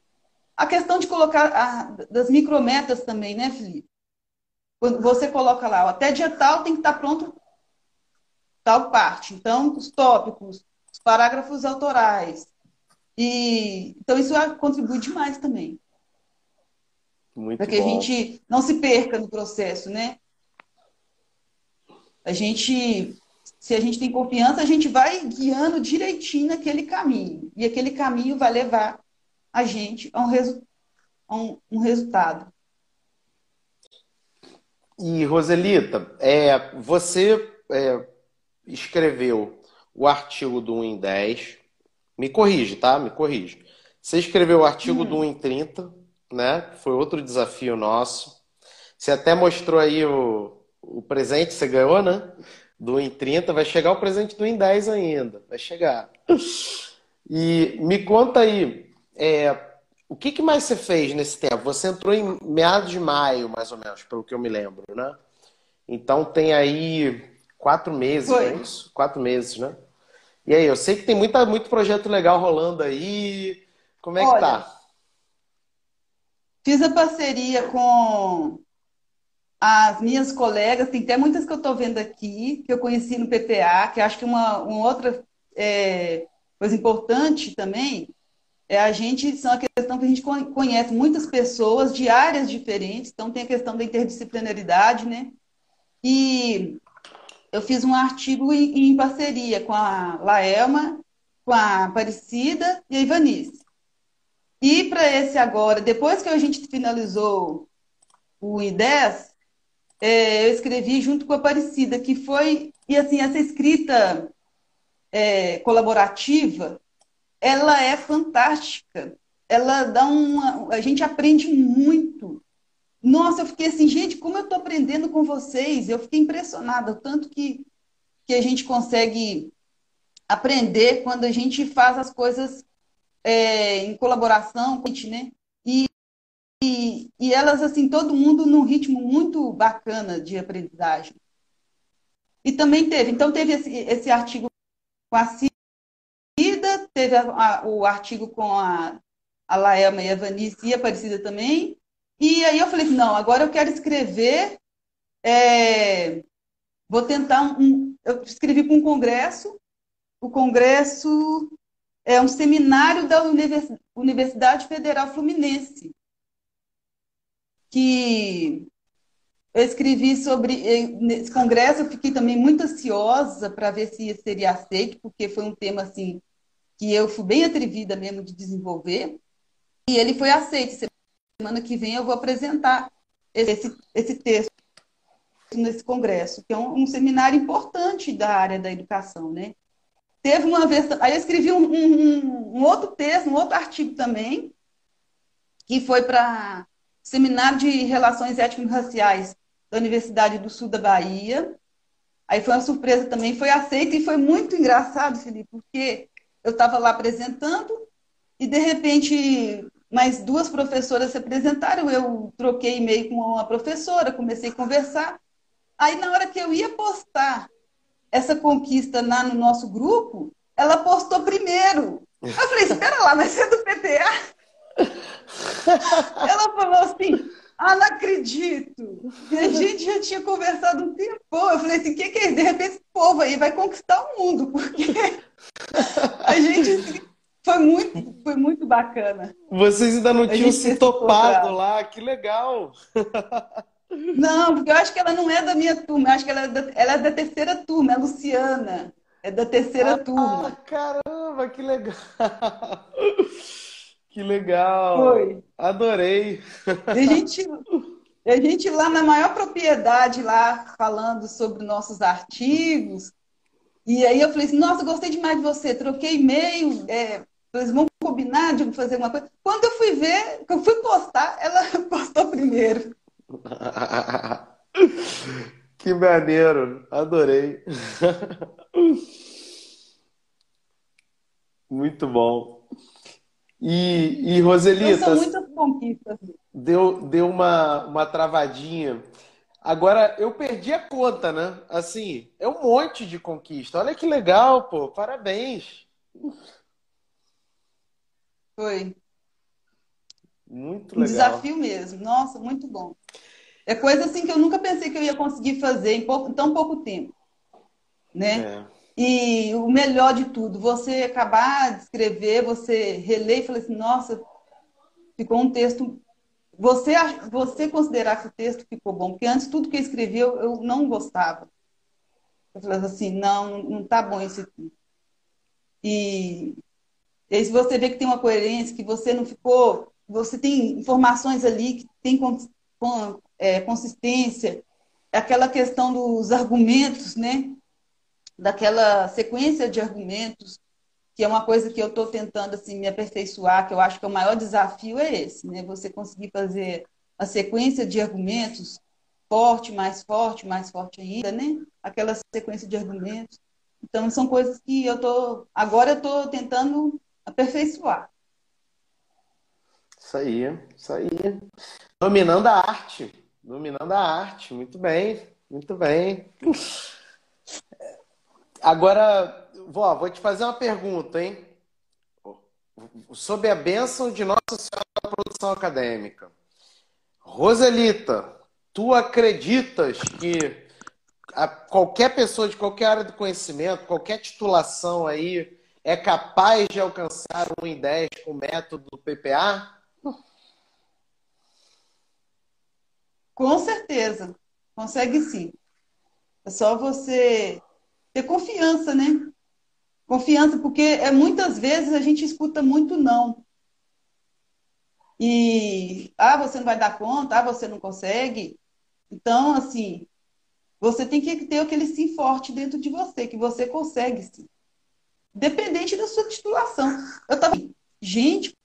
Speaker 2: a questão de colocar a, das micrometas também, né, Felipe? Quando você coloca lá, até dia tal tem que estar pronto tal parte. Então, os tópicos, os parágrafos autorais. E, então, isso contribui demais também. Para que bom. a gente não se perca no processo, né? A gente, se a gente tem confiança, a gente vai guiando direitinho naquele caminho. E aquele caminho vai levar a gente a um, resu a um, um resultado.
Speaker 1: E, Roselita, é, você é, escreveu o artigo do 1 em 10, Me corrige, tá? Me corrige. Você escreveu o artigo do 1 em 30, né? Foi outro desafio nosso. Você até mostrou aí o, o presente, você ganhou, né? Do 1 em 30. Vai chegar o presente do 1 em 10 ainda. Vai chegar. E me conta aí, é, o que, que, mais você fez nesse tempo? Você entrou em meados de maio, mais ou menos, pelo que eu me lembro, né? Então tem aí quatro meses, Foi. é isso? Quatro meses, né? E aí, eu sei que tem muita, muito projeto legal rolando aí. Como é Olha, que tá?
Speaker 2: Fiz a parceria com as minhas colegas, tem até muitas que eu estou vendo aqui, que eu conheci no PPA, que acho que uma, uma outra é, coisa importante também é a gente, são a questão que a gente conhece muitas pessoas de áreas diferentes, então tem a questão da interdisciplinaridade, né? E eu fiz um artigo em, em parceria com a Laelma, com a Aparecida e a Ivanice. E para esse agora, depois que a gente finalizou o I10, é, eu escrevi junto com a Aparecida, que foi, e assim, essa escrita é, colaborativa, ela é fantástica. Ela dá uma. A gente aprende muito. Nossa, eu fiquei assim, gente, como eu estou aprendendo com vocês. Eu fiquei impressionada, tanto que, que a gente consegue aprender quando a gente faz as coisas é, em colaboração, né? E, elas, assim, todo mundo num ritmo muito bacana de aprendizagem. E também teve, então teve esse, esse artigo com a Cida, teve a, a, o artigo com a, a Laelma e a Vanice e a Aparecida também. E aí eu falei, não, agora eu quero escrever, é, vou tentar um, eu escrevi para um congresso, o congresso é um seminário da Universidade Federal Fluminense, que eu escrevi sobre nesse congresso, eu fiquei também muito ansiosa para ver se seria aceito, porque foi um tema assim que eu fui bem atrevida mesmo de desenvolver. E ele foi aceito. Semana que vem eu vou apresentar esse, esse texto nesse congresso, que é um, um seminário importante da área da educação, né? Teve uma vez, aí eu escrevi um, um, um outro texto, um outro artigo também, que foi para Seminário de Relações Étnico-Raciais da Universidade do Sul da Bahia. Aí foi uma surpresa também, foi aceito e foi muito engraçado, Felipe, porque eu estava lá apresentando e de repente mais duas professoras se apresentaram, eu troquei e-mail com uma professora, comecei a conversar. Aí na hora que eu ia postar essa conquista lá no nosso grupo, ela postou primeiro. Eu falei, espera lá, mas é do PTA? ela falou assim, ah, não acredito. E a gente já tinha conversado um tempo. Eu falei assim, o que, que é? De repente, esse povo aí vai conquistar o mundo, porque a gente assim, foi muito, foi muito bacana.
Speaker 1: Vocês ainda não tinham se topado lá, que legal!
Speaker 2: Não, porque eu acho que ela não é da minha turma, eu acho que ela é da, ela é da terceira turma, é a Luciana. É da terceira ah, turma.
Speaker 1: Caramba, que legal! Que legal! Foi. Adorei!
Speaker 2: a gente, a gente lá na maior propriedade, lá falando sobre nossos artigos. E aí eu falei assim, nossa, gostei demais de você, troquei e-mail, é, eles vão combinar de fazer uma coisa. Quando eu fui ver, que eu fui postar, ela postou primeiro.
Speaker 1: que maneiro, adorei. Muito bom. E, e Roselita.
Speaker 2: São muitas conquistas.
Speaker 1: Deu, deu uma, uma travadinha. Agora, eu perdi a conta, né? Assim, é um monte de conquista. Olha que legal, pô. Parabéns.
Speaker 2: Foi.
Speaker 1: Muito
Speaker 2: legal. Um desafio mesmo. Nossa, muito bom. É coisa assim que eu nunca pensei que eu ia conseguir fazer em, pouco, em tão pouco tempo. Né? É. E o melhor de tudo, você acabar de escrever, você reler e falar assim, nossa, ficou um texto. Você, você considerar que o texto ficou bom, porque antes tudo que eu escrevi eu, eu não gostava. Eu falava assim, não, não está bom esse aqui. E, e aí, se você vê que tem uma coerência, que você não ficou, você tem informações ali que tem é, consistência, aquela questão dos argumentos, né? Daquela sequência de argumentos que é uma coisa que eu estou tentando assim, me aperfeiçoar, que eu acho que é o maior desafio é esse, né? Você conseguir fazer a sequência de argumentos forte, mais forte, mais forte ainda, né? Aquela sequência de argumentos. Então, são coisas que eu tô agora eu estou tentando aperfeiçoar.
Speaker 1: Isso aí, isso aí. Dominando a arte. Dominando a arte. Muito bem, muito bem. Agora, vó, vou te fazer uma pergunta, hein? Sob a bênção de Nossa Senhora da Produção Acadêmica. Roselita, tu acreditas que qualquer pessoa de qualquer área do conhecimento, qualquer titulação aí, é capaz de alcançar um em 10 com o método do PPA?
Speaker 2: Com certeza. Consegue sim. É só você ter confiança, né? Confiança, porque é, muitas vezes a gente escuta muito não. E, ah, você não vai dar conta, ah, você não consegue. Então, assim, você tem que ter aquele sim forte dentro de você, que você consegue sim. Dependente da sua titulação. Eu tava, gente,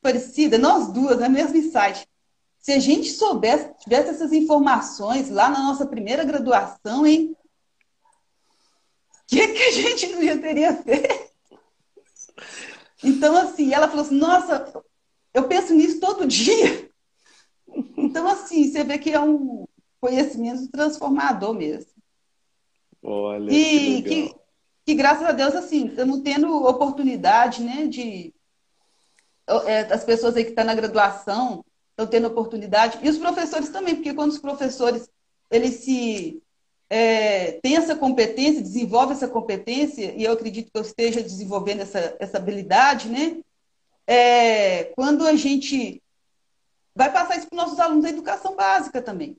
Speaker 2: parecida, nós duas, na mesma insight. Se a gente soubesse, tivesse essas informações lá na nossa primeira graduação, hein? O que, que a gente não ia teria feito? Então, assim, ela falou assim, nossa, eu penso nisso todo dia. Então, assim, você vê que é um conhecimento transformador mesmo.
Speaker 1: Olha, e que,
Speaker 2: que, que, graças a Deus, assim, estamos tendo oportunidade, né, de é, as pessoas aí que estão tá na graduação estão tendo oportunidade, e os professores também, porque quando os professores eles se é, têm essa competência, desenvolvem essa competência, e eu acredito que eu esteja desenvolvendo essa, essa habilidade, né? É, quando a gente vai passar isso para os nossos alunos da educação básica também.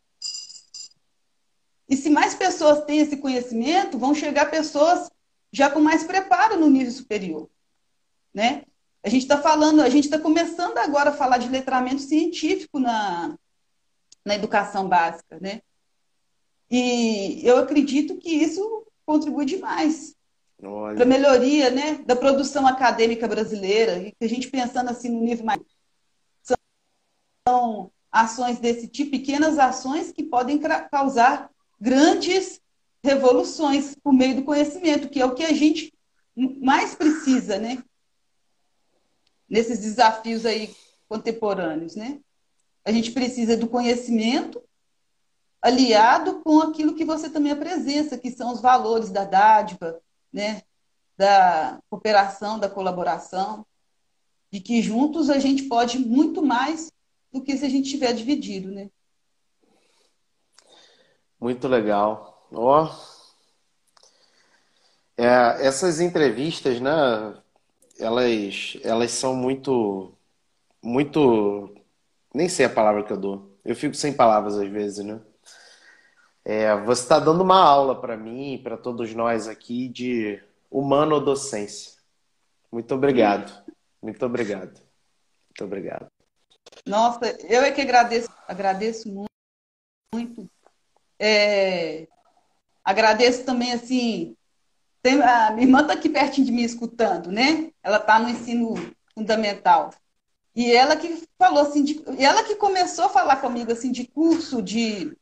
Speaker 2: E se mais pessoas têm esse conhecimento, vão chegar pessoas já com mais preparo no nível superior, né? A gente está falando, a gente está começando agora a falar de letramento científico na, na educação básica, né? E eu acredito que isso contribui demais para a melhoria né, da produção acadêmica brasileira. E a gente pensando assim no nível mais. São ações desse tipo, pequenas ações que podem causar grandes revoluções por meio do conhecimento, que é o que a gente mais precisa, né? nesses desafios aí contemporâneos, né? A gente precisa do conhecimento aliado com aquilo que você também apresenta, que são os valores da dádiva, né? Da cooperação, da colaboração, de que juntos a gente pode muito mais do que se a gente tiver dividido, né?
Speaker 1: Muito legal. Ó, oh. é, essas entrevistas, né? elas, elas são muito, muito, nem sei a palavra que eu dou. Eu fico sem palavras às vezes, né? É, você está dando uma aula para mim para todos nós aqui de humanodocência. Muito obrigado. Muito obrigado. Muito obrigado.
Speaker 2: Nossa, eu é que agradeço, agradeço muito. muito. É, agradeço também, assim, tem, a minha irmã está aqui pertinho de mim escutando, né? Ela está no ensino fundamental. E ela que falou assim, de, ela que começou a falar comigo assim de curso de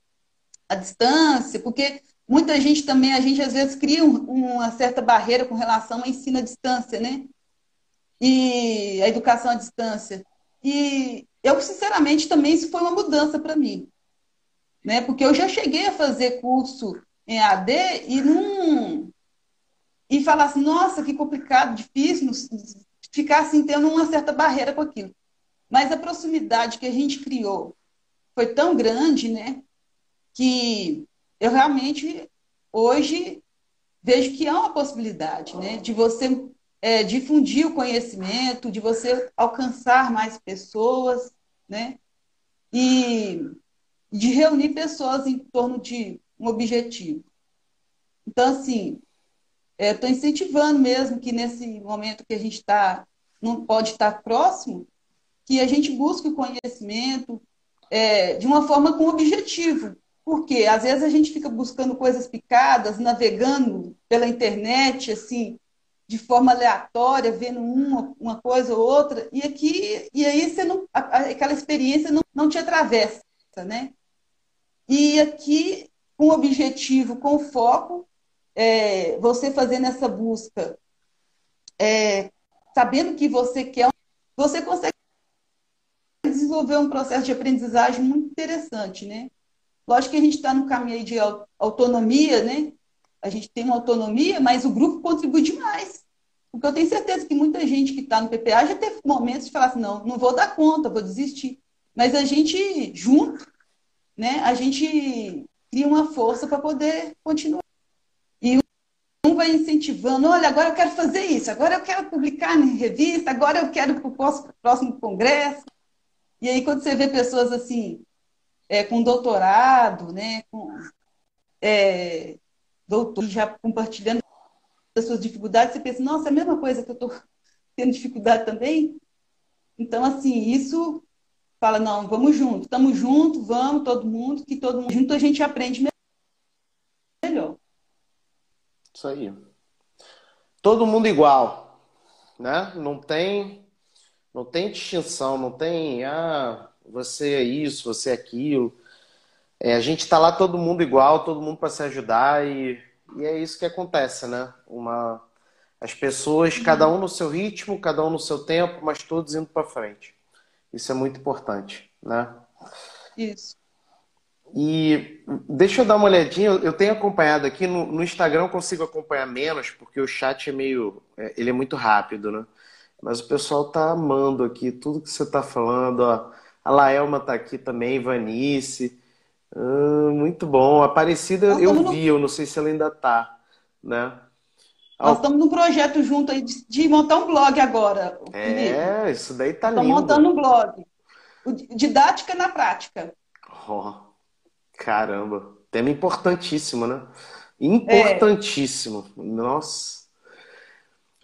Speaker 2: a distância, porque muita gente também, a gente às vezes cria um, uma certa barreira com relação ao ensino à distância, né? E a educação à distância. E eu, sinceramente, também isso foi uma mudança para mim. Né? Porque eu já cheguei a fazer curso em AD e não, e falar assim, nossa, que complicado, difícil, ficar assim, tendo uma certa barreira com aquilo. Mas a proximidade que a gente criou foi tão grande, né, que eu realmente, hoje, vejo que há uma possibilidade, né, de você é, difundir o conhecimento, de você alcançar mais pessoas, né, e de reunir pessoas em torno de um objetivo. Então, assim, estou é, incentivando mesmo que nesse momento que a gente está, não pode estar próximo, que a gente busque o conhecimento é, de uma forma com objetivo. Porque às vezes a gente fica buscando coisas picadas, navegando pela internet, assim, de forma aleatória, vendo uma, uma coisa ou outra, e aqui, e aí você não, aquela experiência não, não te atravessa, né? E aqui, com objetivo, com foco, é, você fazendo essa busca, é, sabendo que você quer, você consegue desenvolver um processo de aprendizagem muito interessante, né? Lógico que a gente está no caminho de autonomia, né? A gente tem uma autonomia, mas o grupo contribui demais. Porque eu tenho certeza que muita gente que está no PPA já teve momentos de falar assim, não, não vou dar conta, vou desistir. Mas a gente, junto, né, a gente cria uma força para poder continuar. E um vai incentivando, olha, agora eu quero fazer isso, agora eu quero publicar em revista, agora eu quero para o próximo congresso. E aí, quando você vê pessoas assim, é, com doutorado, né, com é, doutor, já compartilhando as suas dificuldades, você pensa, nossa, é a mesma coisa que eu estou tendo dificuldade também. Então, assim, isso fala, não, vamos junto, estamos juntos, vamos, todo mundo, que todo mundo junto a gente aprende melhor.
Speaker 1: Isso aí. Todo mundo igual, né? Não tem, não tem distinção, não tem, ah, você é isso, você é aquilo. É, a gente está lá todo mundo igual, todo mundo para se ajudar e, e é isso que acontece, né? Uma, as pessoas, cada um no seu ritmo, cada um no seu tempo, mas todos indo para frente. Isso é muito importante, né?
Speaker 2: Isso.
Speaker 1: E deixa eu dar uma olhadinha, eu tenho acompanhado aqui, no, no Instagram eu consigo acompanhar menos, porque o chat é meio. É, ele é muito rápido, né? Mas o pessoal tá amando aqui tudo que você tá falando, ó. A Laelma tá aqui também, Vanice. Ah, muito bom. Aparecida eu vi, no... eu não sei se ela ainda tá, né?
Speaker 2: Nós estamos num projeto junto aí de, de montar um blog agora.
Speaker 1: É, isso daí tá lindo.
Speaker 2: Estamos montando um blog. Didática na prática.
Speaker 1: Oh, caramba. Tema importantíssimo, né? Importantíssimo. É. Nossa.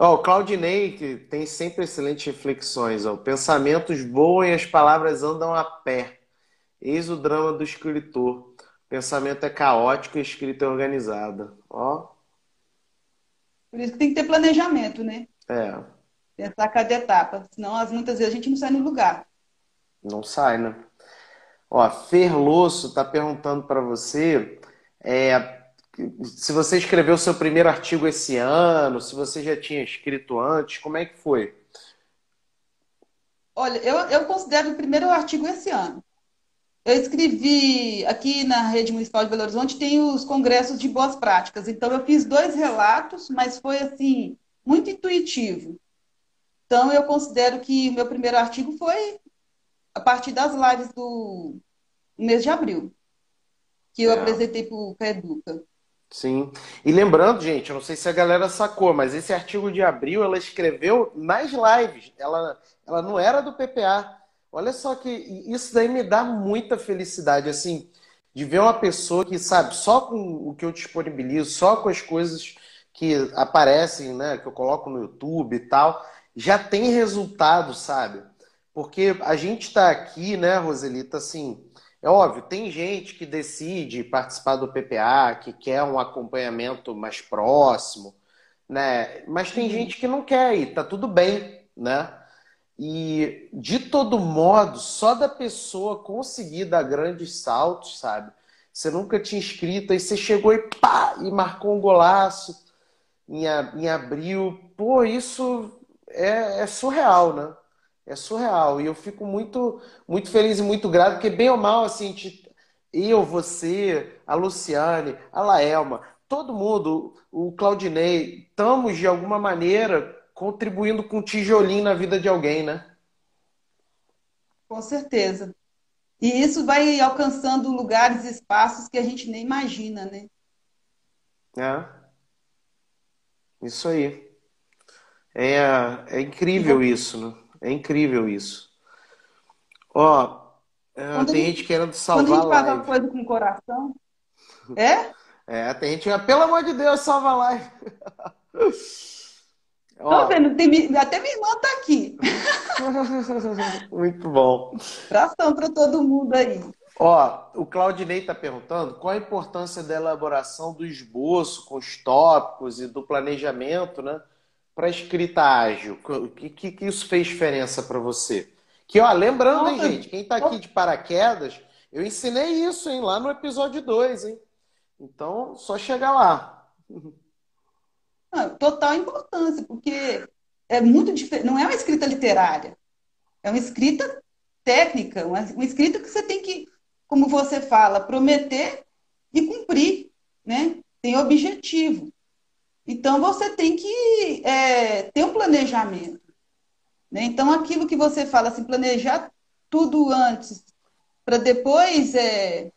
Speaker 1: Ó, o Claudinei que tem sempre excelentes reflexões. Ó. Pensamentos voam e as palavras andam a pé. Eis o drama do escritor. Pensamento é caótico e escrita é organizada. Ó.
Speaker 2: Por isso que tem que ter planejamento, né?
Speaker 1: É.
Speaker 2: Pensar cada etapa. Senão, muitas vezes, a gente não sai no lugar.
Speaker 1: Não sai, né? Ó, Ferloso está perguntando para você é, se você escreveu seu primeiro artigo esse ano, se você já tinha escrito antes, como é que foi?
Speaker 2: Olha, eu, eu considero o primeiro artigo esse ano. Eu escrevi aqui na Rede Municipal de Belo Horizonte, tem os congressos de boas práticas. Então, eu fiz dois relatos, mas foi assim, muito intuitivo. Então, eu considero que o meu primeiro artigo foi a partir das lives do mês de abril, que eu é. apresentei para o Educa.
Speaker 1: Sim. E lembrando, gente, eu não sei se a galera sacou, mas esse artigo de abril ela escreveu nas lives. Ela, ela não era do PPA. Olha só que isso daí me dá muita felicidade, assim, de ver uma pessoa que, sabe, só com o que eu disponibilizo, só com as coisas que aparecem, né, que eu coloco no YouTube e tal, já tem resultado, sabe? Porque a gente está aqui, né, Roselita, assim, é óbvio, tem gente que decide participar do PPA, que quer um acompanhamento mais próximo, né? Mas tem uhum. gente que não quer e tá tudo bem, né? E de todo modo, só da pessoa conseguir dar grandes saltos, sabe? Você nunca tinha escrito, aí você chegou e pá, e marcou um golaço em, em abril. Pô, isso é, é surreal, né? É surreal. E eu fico muito, muito feliz e muito grato, porque bem ou mal, assim, eu, você, a Luciane, a Laelma, todo mundo, o Claudinei, estamos de alguma maneira contribuindo com um tijolinho na vida de alguém, né?
Speaker 2: Com certeza. E isso vai alcançando lugares e espaços que a gente nem imagina, né?
Speaker 1: É. Isso aí. É, é incrível isso, né? É incrível isso. Ó, é, tem gente, gente querendo salvar
Speaker 2: Quando a gente faz uma coisa com o coração. É?
Speaker 1: É, tem gente que, pelo amor de Deus, salva a live.
Speaker 2: Ó, vendo, tem, até minha irmã tá aqui.
Speaker 1: Muito bom.
Speaker 2: Abração para todo mundo aí.
Speaker 1: Ó, o Claudinei está perguntando qual a importância da elaboração do esboço com os tópicos e do planejamento, né? Para escrita ágil? O que, que, que, isso fez diferença para você? Que, ó, lembrando, hein, gente, quem está aqui de paraquedas, eu ensinei isso, hein, lá no episódio 2, hein? Então, só chegar lá.
Speaker 2: Ah, total importância, porque é muito diferente. Não é uma escrita literária, é uma escrita técnica, uma, uma escrita que você tem que, como você fala, prometer e cumprir, né? Tem objetivo. Então, você tem que é, ter um planejamento. Né? Então, aquilo que você fala, assim, planejar tudo antes, para depois. É...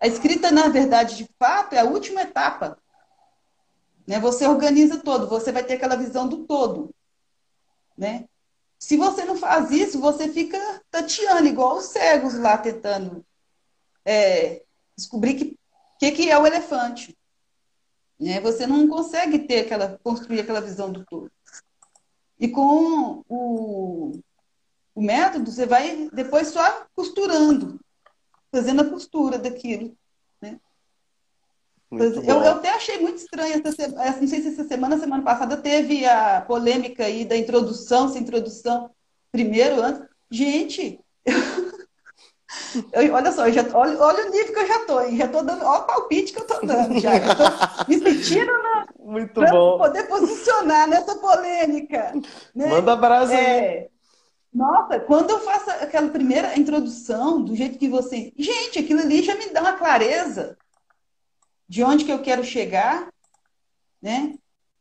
Speaker 2: A escrita, na verdade, de fato, é a última etapa. Né? Você organiza todo, você vai ter aquela visão do todo. Né? Se você não faz isso, você fica tateando, igual os cegos lá tentando é, descobrir que que, que é o elefante. Né? Você não consegue ter aquela, construir aquela visão do todo. E com o, o método, você vai depois só costurando, fazendo a costura daquilo. Né? Eu, eu, até achei muito estranho, essa, não sei se essa semana, semana passada, teve a polêmica aí da introdução, se introdução primeiro, antes. Gente, eu, olha só, já, olha, olha, o nível que eu já tô, hein? Já tô dando, olha o palpite que eu tô dando, já. já tô me sentindo na,
Speaker 1: Muito bom.
Speaker 2: poder posicionar nessa polêmica. Né?
Speaker 1: Manda brasa é.
Speaker 2: Nossa, quando eu faço aquela primeira introdução, do jeito que você. Gente, aquilo ali já me dá uma clareza de onde que eu quero chegar, né?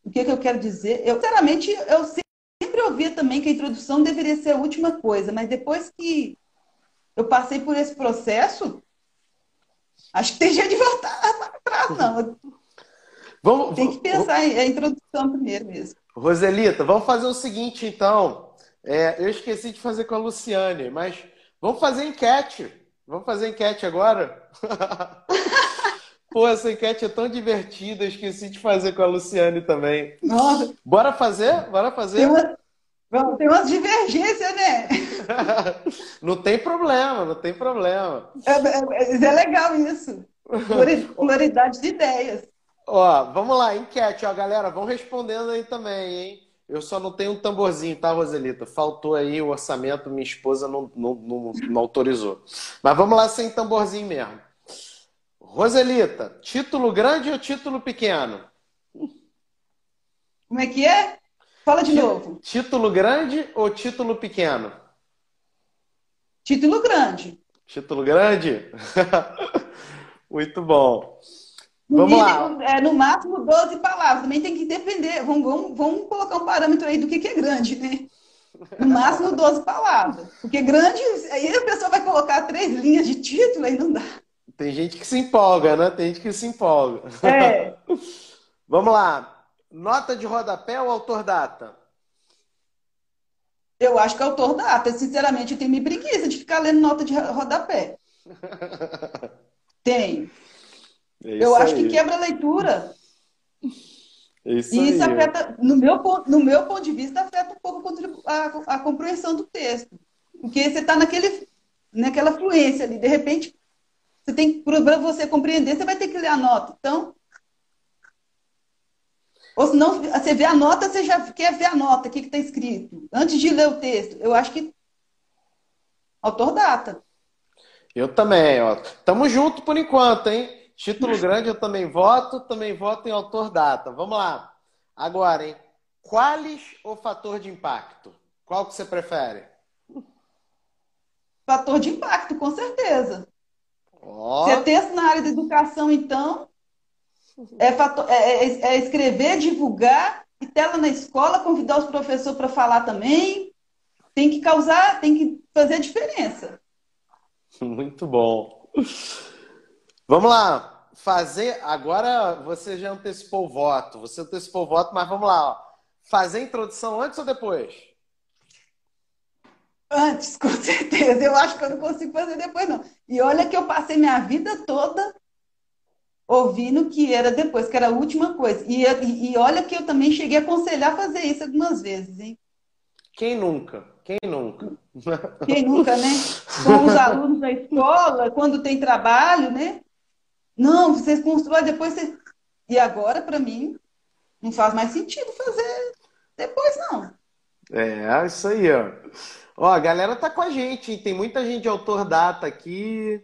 Speaker 2: O que, que eu quero dizer. Eu, sinceramente, eu sempre ouvia também que a introdução deveria ser a última coisa, mas depois que eu passei por esse processo, acho que tem jeito de voltar para trás, não. Vamos, tem que pensar em a introdução primeiro mesmo.
Speaker 1: Roselita, vamos fazer o seguinte, então. É, eu esqueci de fazer com a Luciane, mas vamos fazer enquete. Vamos fazer enquete agora? Pô, essa enquete é tão divertida, esqueci de fazer com a Luciane também.
Speaker 2: Nossa.
Speaker 1: Bora fazer? Bora fazer?
Speaker 2: Tem, uma, tem umas divergências, né?
Speaker 1: não tem problema, não tem problema.
Speaker 2: É, é, é legal isso. Pluralidade de ideias.
Speaker 1: Ó, vamos lá, enquete, ó, galera, vão respondendo aí também, hein? Eu só não tenho um tamborzinho, tá, Roselita? Faltou aí o orçamento, minha esposa não, não, não, não autorizou. Mas vamos lá sem tamborzinho mesmo. Roselita, título grande ou título pequeno?
Speaker 2: Como é que é? Fala de T novo.
Speaker 1: Título grande ou título pequeno?
Speaker 2: Título grande.
Speaker 1: Título grande? Muito bom. No vamos
Speaker 2: lá. É, no máximo 12 palavras. Também tem que depender. Vamos, vamos, vamos colocar um parâmetro aí do que, que é grande, né? No máximo 12 palavras. Porque grande, aí a pessoa vai colocar três linhas de título e não dá.
Speaker 1: Tem gente que se empolga, né? Tem gente que se empolga.
Speaker 2: É.
Speaker 1: Vamos lá. Nota de rodapé ou autor data?
Speaker 2: Eu acho que é autor data. Sinceramente, eu tenho me preguiça de ficar lendo nota de rodapé. Tenho. É eu acho aí. que quebra a leitura.
Speaker 1: É isso
Speaker 2: e isso
Speaker 1: aí.
Speaker 2: afeta, no meu, no meu ponto de vista, afeta um pouco a, a compreensão do texto. Porque você está naquela fluência ali. De repente, você tem para você compreender, você vai ter que ler a nota. Então, ou se não, você vê a nota, você já quer ver a nota, o que está escrito. Antes de ler o texto. Eu acho que autor data.
Speaker 1: Eu também, ó. Tamo junto por enquanto, hein? Título grande eu também voto, também voto em autor data. Vamos lá. Agora, hein? Qualis ou fator de impacto? Qual que você prefere?
Speaker 2: Fator de impacto, com certeza. Oh. Se é texto na área da educação, então, é, fator, é, é, é escrever, divulgar, e tela na escola, convidar os professores para falar também. Tem que causar, tem que fazer a diferença.
Speaker 1: Muito bom. Vamos lá. Fazer. Agora você já antecipou o voto. Você antecipou o voto, mas vamos lá. Ó. Fazer a introdução antes ou depois?
Speaker 2: Antes, com certeza. Eu acho que eu não consigo fazer depois, não. E olha que eu passei minha vida toda ouvindo que era depois, que era a última coisa. E, e, e olha que eu também cheguei a aconselhar a fazer isso algumas vezes, hein?
Speaker 1: Quem nunca? Quem nunca?
Speaker 2: Quem nunca, né? Com os alunos da escola, quando tem trabalho, né? Não, vocês constroem, depois vocês... E agora, para mim, não faz mais sentido fazer
Speaker 1: É, isso aí, ó. Ó, a galera tá com a gente, hein? Tem muita gente de autor data aqui,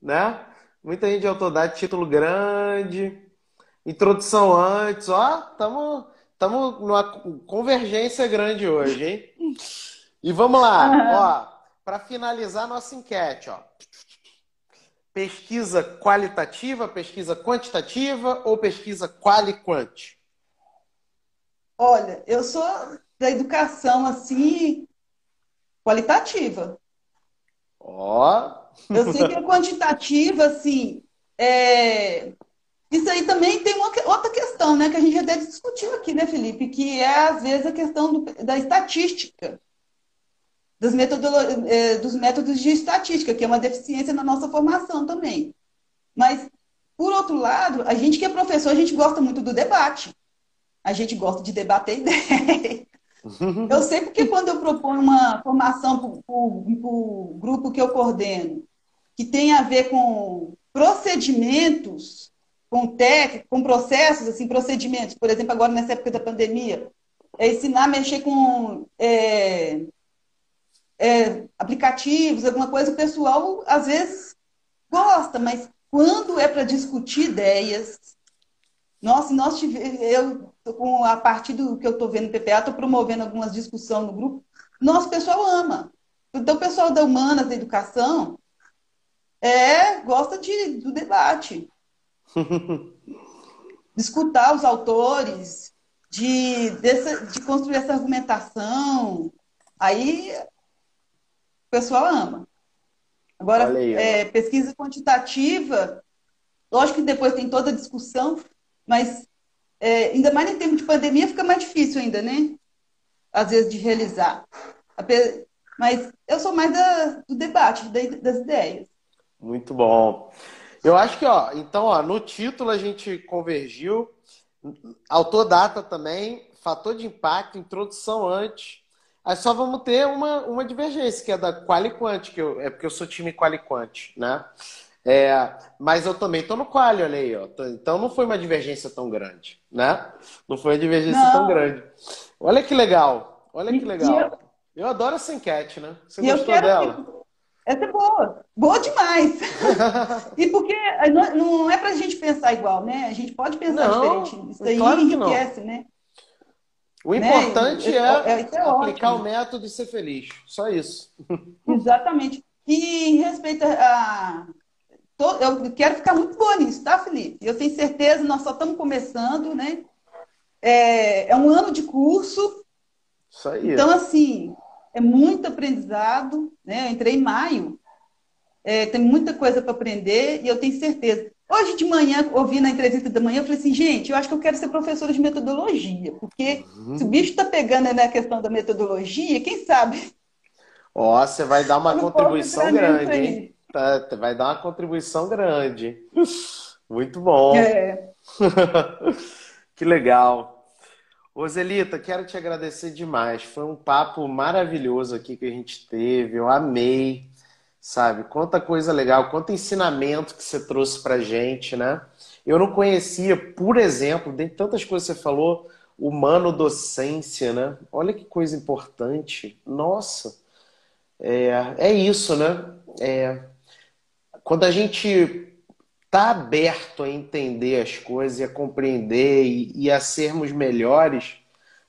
Speaker 1: né? Muita gente de autor data, título grande, introdução antes, ó, tamo, tamo numa convergência grande hoje, hein? E vamos lá, ó, para finalizar nossa enquete, ó. Pesquisa qualitativa, pesquisa quantitativa ou pesquisa quali-quant?
Speaker 2: Olha, eu sou da educação assim qualitativa.
Speaker 1: Ó.
Speaker 2: Eu sei que a quantitativa, assim, é... isso aí também tem uma outra questão, né, que a gente até discutiu aqui, né, Felipe, que é às vezes a questão do, da estatística, dos, metodolo... É, dos métodos de estatística, que é uma deficiência na nossa formação também. Mas, por outro lado, a gente que é professor, a gente gosta muito do debate. A gente gosta de debater ideias. Eu sei porque quando eu proponho uma formação para o grupo que eu coordeno, que tem a ver com procedimentos, com técnicos, com processos, assim, procedimentos, por exemplo, agora nessa época da pandemia, é ensinar a mexer com é, é, aplicativos, alguma coisa, o pessoal às vezes gosta, mas quando é para discutir ideias, nossa, nós tivemos, eu, com a partir do que eu estou vendo no PPA, estou promovendo algumas discussões no grupo. Nosso pessoal ama. Então, o pessoal da Humanas, da Educação, é, gosta de, do debate. de escutar os autores, de, dessa, de construir essa argumentação. Aí, o pessoal ama. Agora, aí, é, pesquisa quantitativa, lógico que depois tem toda a discussão, mas é, ainda mais em tempo de pandemia fica mais difícil ainda, né? Às vezes de realizar. Mas eu sou mais da, do debate, das ideias.
Speaker 1: Muito bom. Eu acho que, ó, então, ó, no título a gente convergiu. Autodata também, fator de impacto, introdução antes. Aí só vamos ter uma, uma divergência, que é da Qualiquant, que eu, é porque eu sou time Qualiquant, né? É, mas eu também estou no quali, olha aí, ó. Então não foi uma divergência tão grande, né? Não foi uma divergência não. tão grande. Olha que legal, olha que legal. Eu... adoro essa enquete, né? Você e gostou dela?
Speaker 2: Essa é boa, boa demais. e porque não é para a gente pensar igual, né? A gente pode pensar não, diferente. Isso aí claro enriquece, né?
Speaker 1: O né? importante né? é, é, é aplicar ótimo. o método e ser feliz. Só isso.
Speaker 2: Exatamente. E em respeito a, eu quero ficar muito boa nisso, tá, Felipe? Eu tenho certeza, nós só estamos começando, né? É, é um ano de curso.
Speaker 1: Isso aí.
Speaker 2: Então, assim, é muito aprendizado, né? Eu entrei em maio, é, tem muita coisa para aprender e eu tenho certeza. Hoje de manhã, ouvindo a entrevista da manhã, eu falei assim, gente, eu acho que eu quero ser professora de metodologia, porque uhum. se o bicho está pegando na questão da metodologia, quem sabe?
Speaker 1: Ó, você vai dar uma contribuição grande, hein? Tá, vai dar uma contribuição grande. Muito bom. É. que legal. Roselita, quero te agradecer demais. Foi um papo maravilhoso aqui que a gente teve. Eu amei, sabe? Quanta coisa legal, quanto ensinamento que você trouxe pra gente, né? Eu não conhecia, por exemplo, dentre tantas coisas que você falou, humano docência, né? Olha que coisa importante. Nossa, é, é isso, né? É, quando a gente está aberto a entender as coisas e a compreender e, e, a sermos melhores,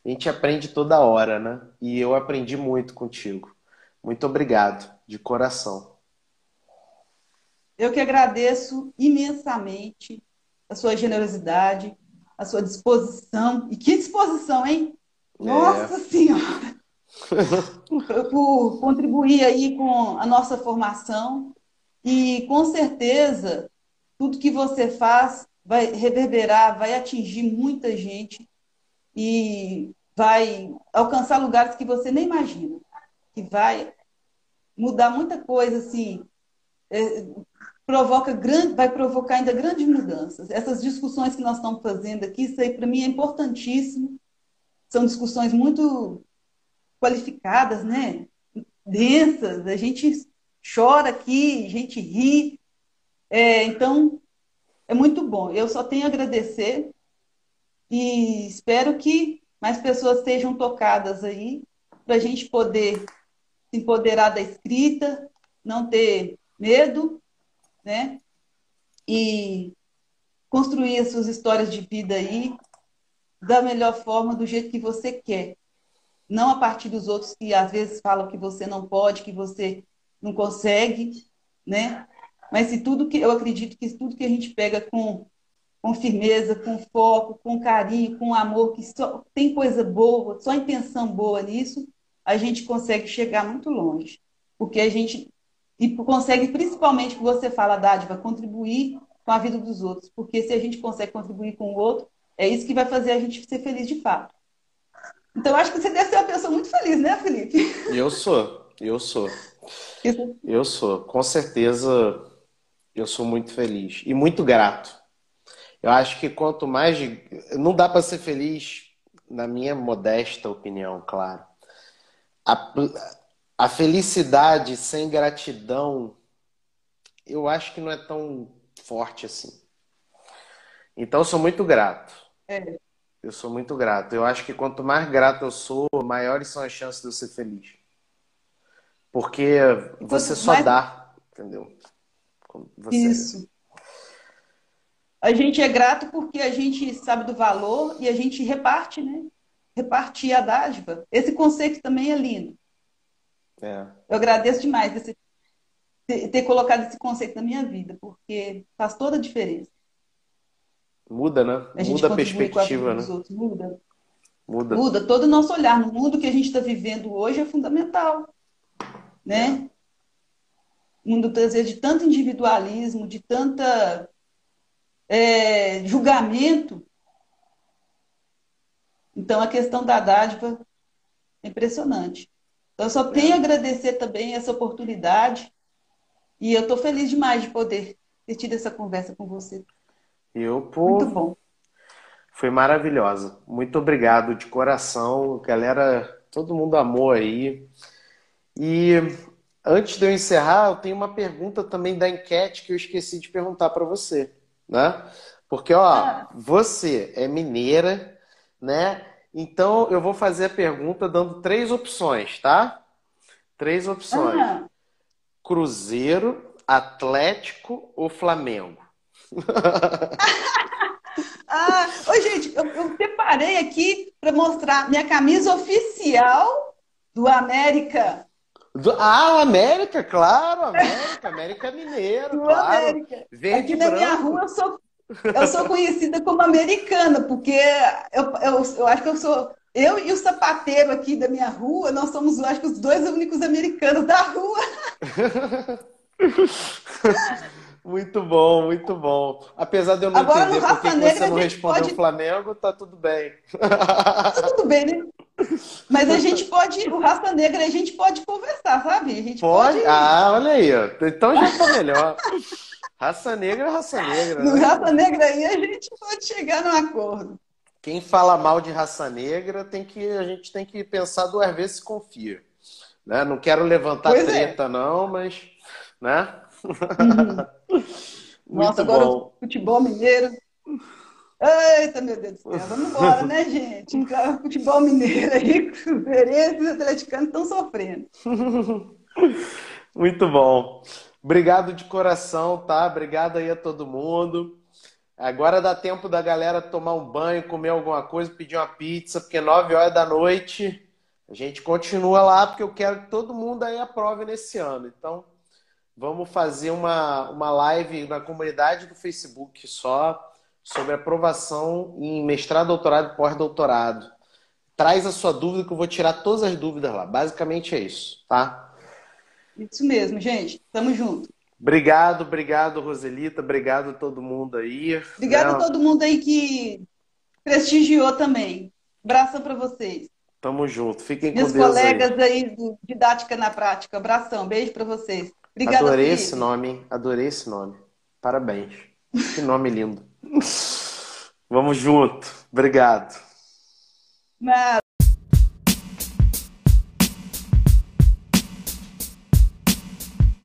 Speaker 1: a gente aprende toda hora, né? E eu aprendi muito contigo. Muito obrigado, de coração.
Speaker 2: Eu que agradeço imensamente a sua generosidade, a sua disposição. E que disposição, hein? É. Nossa Senhora! Por contribuir aí com a nossa formação e com certeza, tudo que você faz vai reverberar, vai atingir muita gente e vai alcançar lugares que você nem imagina, que vai mudar muita coisa, assim, é, provoca grande, vai provocar ainda grandes mudanças. Essas discussões que nós estamos fazendo aqui, isso aí para mim é importantíssimo. São discussões muito qualificadas, né? Densas. A gente chora aqui, a gente ri. É, então, é muito bom. Eu só tenho a agradecer e espero que mais pessoas sejam tocadas aí para a gente poder se empoderar da escrita, não ter medo, né? E construir as suas histórias de vida aí da melhor forma, do jeito que você quer. Não a partir dos outros que às vezes falam que você não pode, que você não consegue, né? Mas se tudo que eu acredito que tudo que a gente pega com com firmeza, com foco, com carinho, com amor, que só tem coisa boa, só intenção boa nisso, a gente consegue chegar muito longe. Porque a gente e consegue, principalmente, que você fala, dádiva, contribuir com a vida dos outros. Porque se a gente consegue contribuir com o outro, é isso que vai fazer a gente ser feliz de fato. Então, acho que você deve ser uma pessoa muito feliz, né, Felipe?
Speaker 1: Eu sou, eu sou. Eu sou, com certeza, eu sou muito feliz e muito grato eu acho que quanto mais. Não dá para ser feliz, na minha modesta opinião, claro. A, a felicidade sem gratidão, eu acho que não é tão forte assim. Então, eu sou muito grato. É. Eu sou muito grato. Eu acho que quanto mais grato eu sou, maiores são as chances de eu ser feliz. Porque você só mais... dá, entendeu?
Speaker 2: Você... Isso. A gente é grato porque a gente sabe do valor e a gente reparte, né? Repartir a dádiva. Esse conceito também é lindo. É. Eu agradeço demais esse, ter, colocado esse conceito na minha vida, porque faz toda a diferença.
Speaker 1: Muda, né? A Muda a perspectiva, né?
Speaker 2: Outros. Muda. Muda. Muda. Todo o nosso olhar no mundo que a gente está vivendo hoje é fundamental. Né? mundo, às vezes, de tanto individualismo, de tanta é, julgamento. Então, a questão da dádiva é impressionante. Então, eu só tenho a agradecer também essa oportunidade e eu estou feliz demais de poder ter tido essa conversa com você.
Speaker 1: Eu, pô, Muito bom. Foi maravilhosa. Muito obrigado de coração. Galera, todo mundo amou aí. E antes de eu encerrar, eu tenho uma pergunta também da enquete que eu esqueci de perguntar para você né? Porque, ó, ah. você é mineira, né? Então eu vou fazer a pergunta dando três opções, tá? Três opções: ah. Cruzeiro, Atlético ou Flamengo?
Speaker 2: ah, oi, gente, eu, eu separei aqui para mostrar minha camisa oficial do América.
Speaker 1: Do, ah, América, claro, América, América Mineiro, Do claro. América.
Speaker 2: Verde Aqui na minha rua eu sou, eu sou conhecida como americana, porque eu, eu, eu acho que eu sou. Eu e o sapateiro aqui da minha rua, nós somos, acho que, os dois únicos americanos da rua.
Speaker 1: Muito bom, muito bom. Apesar de eu não Agora, entender porque você não respondeu pode... o Flamengo, tá tudo bem.
Speaker 2: Tá tudo bem, né? Mas a gente pode, o Raça Negra, a gente pode conversar, sabe? A gente
Speaker 1: pode? pode... Ah, olha aí, então já tá melhor. Raça Negra é Raça Negra.
Speaker 2: No né? Raça Negra aí a gente pode chegar num acordo.
Speaker 1: Quem fala mal de raça negra tem que a gente tem que pensar duas vezes se confia. Né? Não quero levantar pois é. treta, é. não, mas. Né?
Speaker 2: Uhum. Nossa, agora bom. o futebol mineiro Eita, meu Deus do céu, vamos embora, né, gente? Então, futebol mineiro aí, cruzeirenses e atleticanos estão sofrendo.
Speaker 1: Muito bom. Obrigado de coração, tá? Obrigado aí a todo mundo. Agora dá tempo da galera tomar um banho, comer alguma coisa, pedir uma pizza, porque 9 horas da noite a gente continua lá, porque eu quero que todo mundo aí aprove nesse ano. Então, vamos fazer uma, uma live na comunidade do Facebook só sobre aprovação em mestrado, doutorado e pós-doutorado. Traz a sua dúvida que eu vou tirar todas as dúvidas lá. Basicamente é isso, tá?
Speaker 2: Isso mesmo, gente. Tamo junto.
Speaker 1: Obrigado, obrigado, Roselita. Obrigado a todo mundo aí.
Speaker 2: Obrigado a todo mundo aí que prestigiou também. Abração para vocês.
Speaker 1: Tamo junto. Fiquem
Speaker 2: Meus
Speaker 1: com Deus.
Speaker 2: Meus colegas aí. aí do Didática na Prática. Abração. Beijo para vocês.
Speaker 1: Obrigada, Adorei Felipe. esse nome? Adorei esse nome. Parabéns. Que nome lindo. Vamos junto. Obrigado.
Speaker 2: Nada.